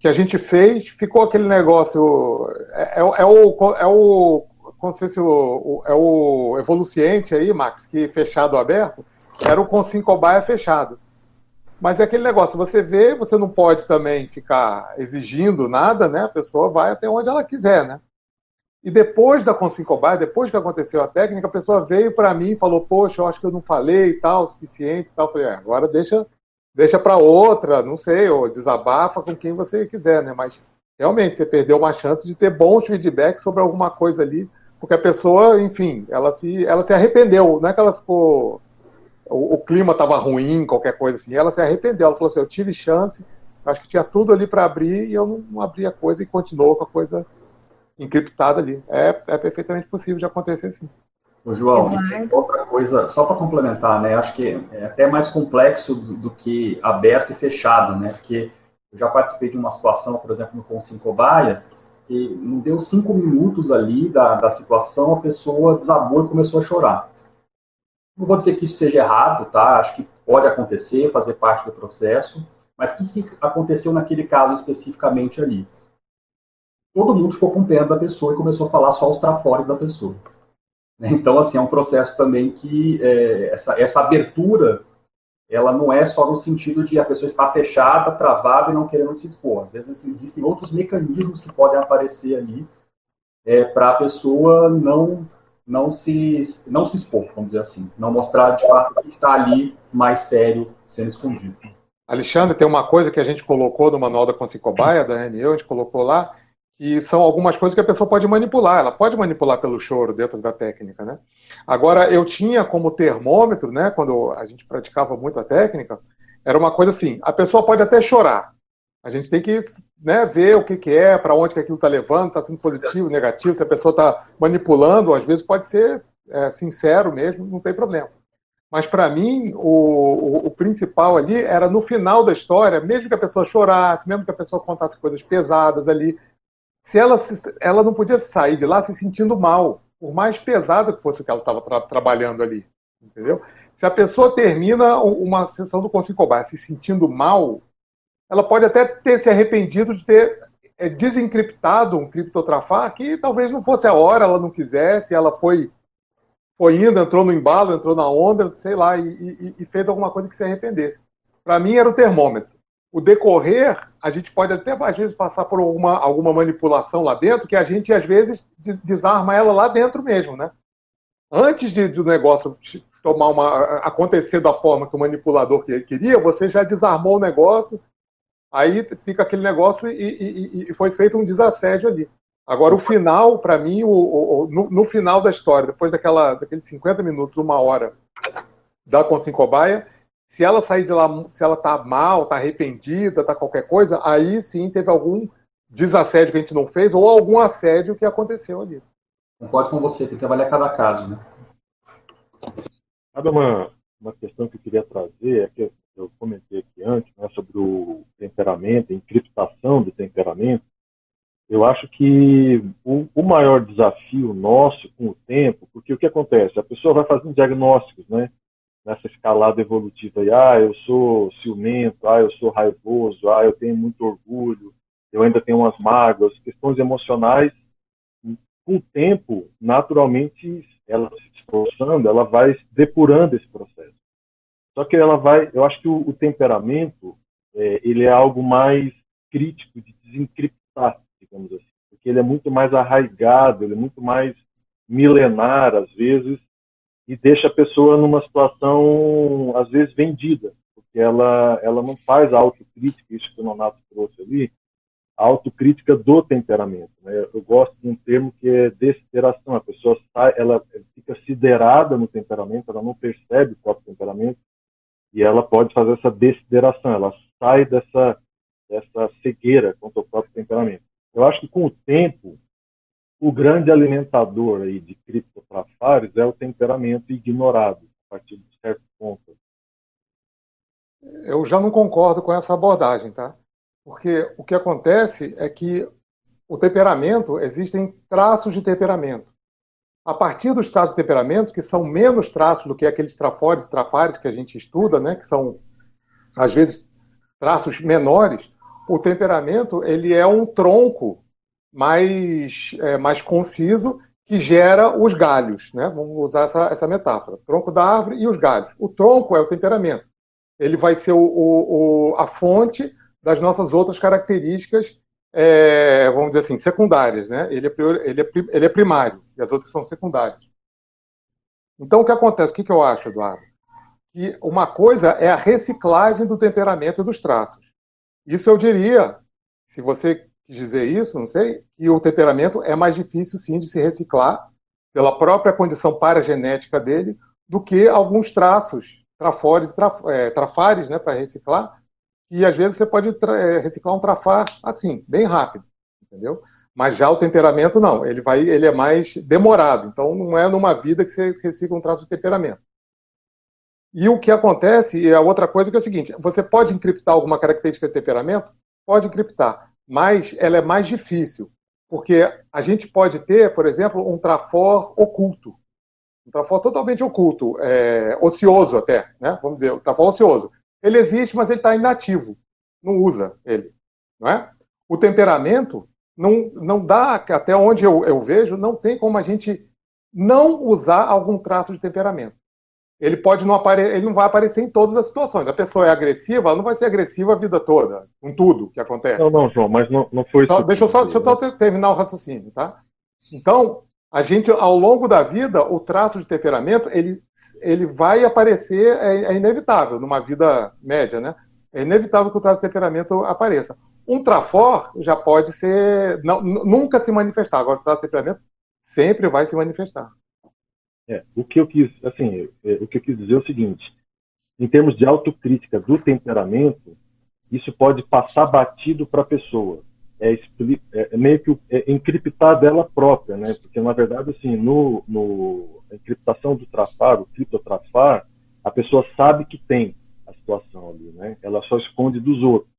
que a gente fez, ficou aquele negócio. É, é, é o. É o sei se o, é o evoluciente aí, Max, que fechado ou aberto, era o Consim Cobaia fechado. Mas é aquele negócio, você vê, você não pode também ficar exigindo nada, né? A pessoa vai até onde ela quiser, né? E depois da Consincobai, depois que aconteceu a técnica, a pessoa veio para mim e falou: Poxa, eu acho que eu não falei e tal, o suficiente e tal. Eu falei: é, agora deixa, deixa para outra, não sei, ou desabafa com quem você quiser, né? Mas realmente você perdeu uma chance de ter bons feedbacks sobre alguma coisa ali, porque a pessoa, enfim, ela se, ela se arrependeu, não é que ela ficou o, o clima estava ruim, qualquer coisa assim. Ela se arrependeu, ela falou assim: eu tive chance, acho que tinha tudo ali para abrir e eu não, não, abri a coisa e continuou com a coisa encriptada ali. É, é perfeitamente possível de acontecer sim. O João, outra coisa, só para complementar, né? Acho que é até mais complexo do, do, que aberto e fechado, né? Porque eu já participei de uma situação, por exemplo, no Consim Cobaia, e não deu cinco minutos ali da, da situação, a pessoa desabou e começou a chorar. Não vou dizer que isso seja errado, tá? Acho que pode acontecer, fazer parte do processo. Mas o que, que aconteceu naquele caso especificamente ali? Todo mundo ficou com pena da pessoa e começou a falar só os trafores da pessoa. Né? Então, assim, é um processo também que é, essa, essa abertura, ela não é só no sentido de a pessoa estar fechada, travada e não querendo se expor. Às vezes existem outros mecanismos que podem aparecer ali é, para a pessoa não não se não se expor, vamos dizer assim, não mostrar de fato o que está ali mais sério sendo escondido. Alexandre, tem uma coisa que a gente colocou no manual da Cobaia, da RNU, a gente colocou lá, que são algumas coisas que a pessoa pode manipular. Ela pode manipular pelo choro dentro da técnica, né? Agora, eu tinha como termômetro, né, quando a gente praticava muito a técnica, era uma coisa assim, a pessoa pode até chorar. A gente tem que né, ver o que, que é, para onde que aquilo está levando, está sendo positivo, negativo, se a pessoa está manipulando, às vezes pode ser é, sincero mesmo, não tem problema. Mas para mim, o, o, o, principal ali era no final da história, mesmo que a pessoa chorasse, mesmo que a pessoa contasse coisas pesadas ali, se ela, se, ela não podia sair de lá se sentindo mal, por mais pesada que fosse o que ela estava tra trabalhando ali, entendeu? Se a pessoa termina uma sessão do Conselho Cobar se sentindo mal, ela pode até ter se arrependido de ter é, desencriptado um criptotrafar que talvez não fosse a hora, ela não quisesse, ela foi foi indo, entrou no embalo, entrou na onda, sei lá, e, e, e fez alguma coisa que se arrependesse. Para mim era o termômetro o decorrer, a gente pode até, às vezes, passar por alguma, alguma manipulação lá dentro, que a gente, às vezes, desarma ela lá dentro mesmo, né? Antes de, negócio tomar uma, acontecer da forma que o manipulador queria, você já desarmou o negócio, aí fica aquele negócio e, e, e foi feito um desassédio ali. Agora, o final, para mim, o, o, no, no, final da história, depois daquela, daqueles 50 minutos, uma hora da Consincobaia, se ela sair de lá, se ela tá mal, tá arrependida, tá qualquer coisa, aí sim teve algum desassédio que a gente não fez ou algum assédio que aconteceu ali. Concordo com você, tem que avaliar cada caso, né? Sabe uma, uma questão que eu queria trazer, é que eu comentei aqui antes, né, sobre o temperamento, a encriptação do temperamento. Eu acho que o, o, maior desafio nosso com o tempo, porque o que acontece? A pessoa vai fazendo diagnósticos, né? nessa escalada evolutiva aí, ah, eu sou ciumento, ah, eu sou raivoso, ah, eu tenho muito orgulho, eu ainda tenho umas mágoas, questões emocionais, com o tempo, naturalmente, ela se esforçando, ela vai depurando esse processo. Só que ela vai, eu acho que o, o temperamento, é, ele é algo mais crítico de desencriptar, digamos assim, porque ele é muito mais arraigado, ele é muito mais milenar, às vezes, e deixa a pessoa numa situação, às vezes, vendida, porque ela, ela não faz a autocrítica, isso que o Nonato trouxe ali, a autocrítica do temperamento. Né? Eu gosto de um termo que é dessideração. A pessoa sai, ela fica siderada no temperamento, ela não percebe o próprio temperamento e ela pode fazer essa dessideração. Ela sai dessa, dessa cegueira contra o próprio temperamento. Eu acho que com o tempo o grande alimentador aí de criptotrafares é o temperamento ignorado a partir de certo ponto. Eu já não concordo com essa abordagem, tá? Porque o que acontece é que o temperamento, existem traços de temperamento. A partir dos traços de temperamento, que são menos traços do que aqueles trafores e trafares que a gente estuda, né, que são, às vezes, traços menores, o temperamento ele é um tronco mais, é, mais conciso que gera os galhos. Né? Vamos usar essa, essa metáfora. Tronco da árvore e os galhos. O tronco é o temperamento. Ele vai ser o, o, o a fonte das nossas outras características, é, vamos dizer assim, secundárias. Né? Ele, é, ele, é, ele é primário e as outras são secundárias. Então, o que acontece? O que, que eu acho, Eduardo? Que uma coisa é a reciclagem do temperamento e dos traços. Isso eu diria, se você dizer isso, não sei, que o temperamento é mais difícil, sim, de se reciclar pela própria condição paragenética dele do que alguns traços, trafores, traf, é, trafares, né, para reciclar, e às vezes você pode é, reciclar um trafar assim, bem rápido, entendeu? Mas já o temperamento não, ele vai, ele é mais demorado. Então não é numa vida que você recicla um traço de temperamento. E o que acontece, e a outra coisa que é o seguinte, você pode encriptar alguma característica de temperamento? Pode encriptar mas ela é mais difícil, porque a gente pode ter, por exemplo, um trafor oculto, um trafor totalmente oculto, é, ocioso até, né? vamos dizer, o trafor ocioso. Ele existe, mas ele está inativo, não usa ele. Não é? O temperamento não, não dá, até onde eu, eu vejo, não tem como a gente não usar algum traço de temperamento. Ele pode não aparecer, ele não vai aparecer em todas as situações. A pessoa é agressiva, ela não vai ser agressiva a vida toda, com tudo que acontece. Não, não, João, mas não, não foi isso. deixa eu só, deixa eu só terminar o raciocínio, tá? Então, a gente, ao longo da vida, o traço de temperamento, ele, ele vai aparecer, é, é inevitável, numa vida média, né? É inevitável que o traço de temperamento apareça. Um trafor já pode ser, não, nunca se manifestar. Agora, o traço de temperamento sempre vai se manifestar. É, o que eu quis, assim, é, o que eu quis dizer é o seguinte: em termos de autocrítica do temperamento, isso pode passar batido para a pessoa. É, é, é, meio que é, encriptar dela própria, né? Porque na verdade, assim, no, no a encriptação do trafar, o criptotrafar, a pessoa sabe que tem a situação ali, né? Ela só esconde dos outros.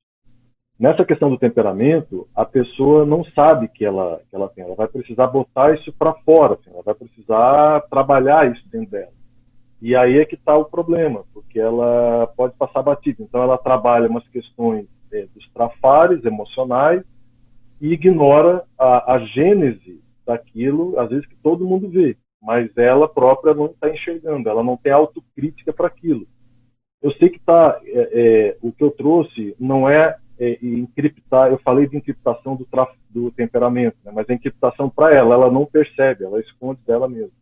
Nessa questão do temperamento, a pessoa não sabe que ela, que ela tem. Ela vai precisar botar isso para fora, assim, ela vai precisar trabalhar isso dentro dela. E aí é que está o problema, porque ela pode passar batida. Então, ela trabalha umas questões é, dos trafares emocionais e ignora a, a gênese daquilo, às vezes que todo mundo vê, mas ela própria não está enxergando, ela não tem autocrítica para aquilo. Eu sei que tá, é, é, o que eu trouxe não é é, encriptar, eu falei de encriptação do, do temperamento, né? mas a encriptação para ela, ela não percebe, ela esconde dela mesma.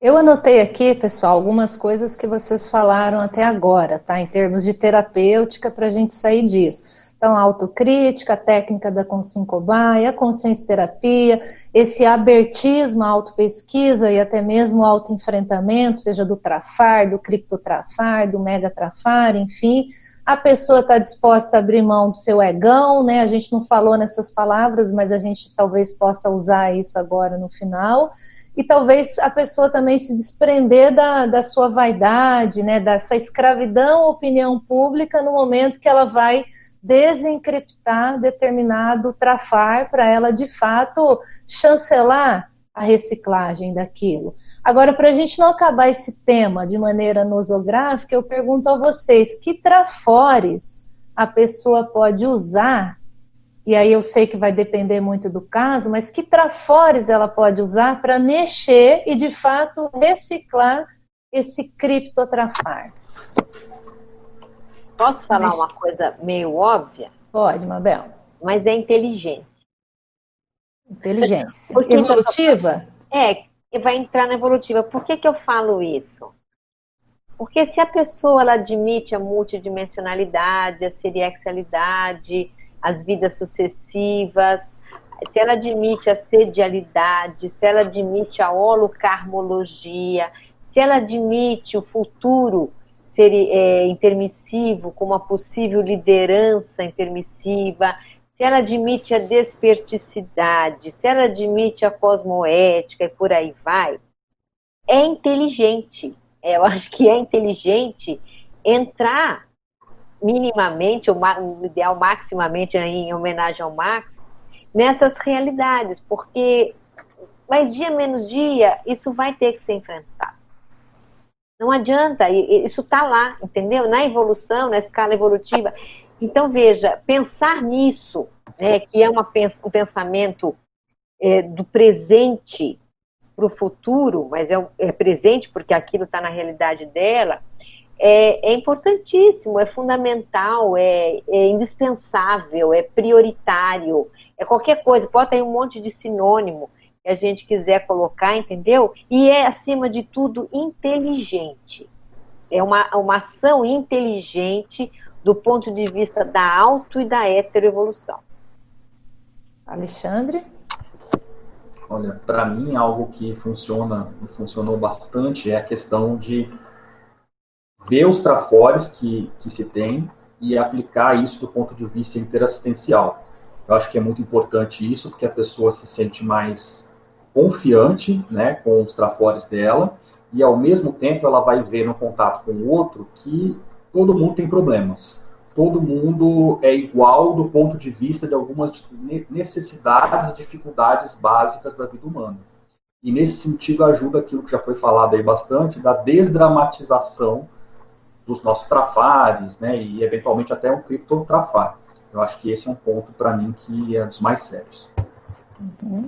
Eu anotei aqui, pessoal, algumas coisas que vocês falaram até agora, tá? Em termos de terapêutica, para a gente sair disso. Então, a autocrítica, a técnica da consciência a consciência terapia, esse abertismo, a autopesquisa e até mesmo o autoenfrentamento, seja do trafar, do criptotrafar, do megatrafar, enfim, a pessoa está disposta a abrir mão do seu egão, né? A gente não falou nessas palavras, mas a gente talvez possa usar isso agora no final. E talvez a pessoa também se desprender da, da sua vaidade, né? Dessa escravidão à opinião pública no momento que ela vai desencriptar determinado trafar para ela de fato chancelar a reciclagem daquilo. Agora, para a gente não acabar esse tema de maneira nosográfica, eu pergunto a vocês: que trafores a pessoa pode usar? E aí eu sei que vai depender muito do caso, mas que trafores ela pode usar para mexer e de fato reciclar esse criptotrafar? Posso falar uma coisa meio óbvia? Pode, Mabel. Mas é inteligência. Inteligência. Porque evolutiva? É, vai entrar na evolutiva. Por que, que eu falo isso? Porque se a pessoa ela admite a multidimensionalidade, a seriexualidade, as vidas sucessivas, se ela admite a sedialidade, se ela admite a holocarmologia, se ela admite o futuro ser é, intermissivo como uma possível liderança intermissiva, se ela admite a desperticidade, se ela admite a cosmoética e por aí vai, é inteligente. É, eu acho que é inteligente entrar minimamente, ou no ideal maximamente em homenagem ao Max, nessas realidades, porque mais dia menos dia isso vai ter que ser enfrentado. Não adianta, isso está lá, entendeu? Na evolução, na escala evolutiva. Então, veja, pensar nisso, né, que é uma, um pensamento é, do presente para o futuro, mas é, é, presente porque aquilo está na realidade dela, é, é, importantíssimo, é fundamental, é, é, indispensável, é prioritário, é qualquer coisa, pode ter um monte de sinônimo que a gente quiser colocar, entendeu? E é, acima de tudo, inteligente. É uma, uma ação inteligente do ponto de vista da auto e da heteroevolução. Alexandre? Olha, para mim algo que funciona, funcionou bastante é a questão de ver os trafores que, que se tem e aplicar isso do ponto de vista interassistencial. Eu acho que é muito importante isso, porque a pessoa se sente mais confiante né, com os trafores dela e, ao mesmo tempo, ela vai ver no contato com o outro que todo mundo tem problemas. Todo mundo é igual do ponto de vista de algumas necessidades e dificuldades básicas da vida humana. E nesse sentido ajuda aquilo que já foi falado aí bastante, da desdramatização dos nossos trafares, né, e eventualmente até um criptotrafar. Eu acho que esse é um ponto para mim que é dos mais sérios.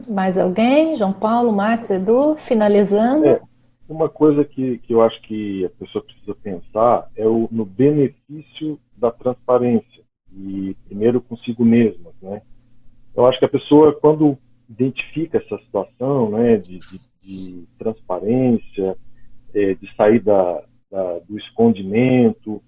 Mais alguém? João Paulo, Max, Edu, finalizando. É, uma coisa que, que eu acho que a pessoa precisa pensar é o, no benefício da transparência, e primeiro consigo mesma. Né? Eu acho que a pessoa, quando identifica essa situação né, de, de, de transparência, é, de sair da, da, do escondimento,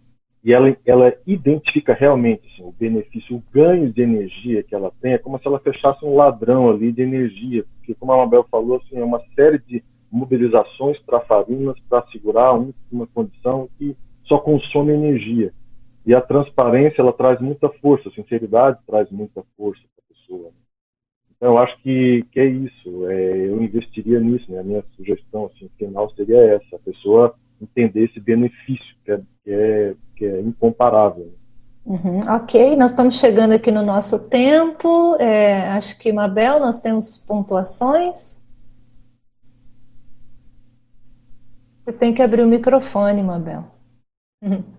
e ela, ela identifica realmente assim, o benefício, o ganho de energia que ela tem, é como se ela fechasse um ladrão ali de energia, porque como a Mabel falou, assim, é uma série de mobilizações para farinas para segurar um, uma condição que só consome energia. E a transparência, ela traz muita força, a sinceridade traz muita força para a pessoa. Então, eu acho que, que é isso. É, eu investiria nisso. Né? A minha sugestão assim, final seria essa: a pessoa entender esse benefício que é, que é, que é incomparável. Uhum, ok, nós estamos chegando aqui no nosso tempo. É, acho que, Mabel, nós temos pontuações. Você tem que abrir o microfone, Mabel. Uhum.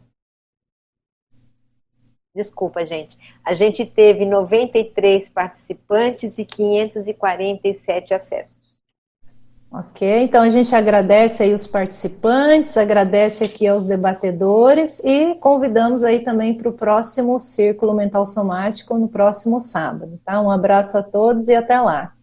Desculpa, gente. A gente teve 93 participantes e 547 acessos. Ok, então a gente agradece aí os participantes, agradece aqui aos debatedores e convidamos aí também para o próximo Círculo Mental Somático no próximo sábado, tá? Um abraço a todos e até lá.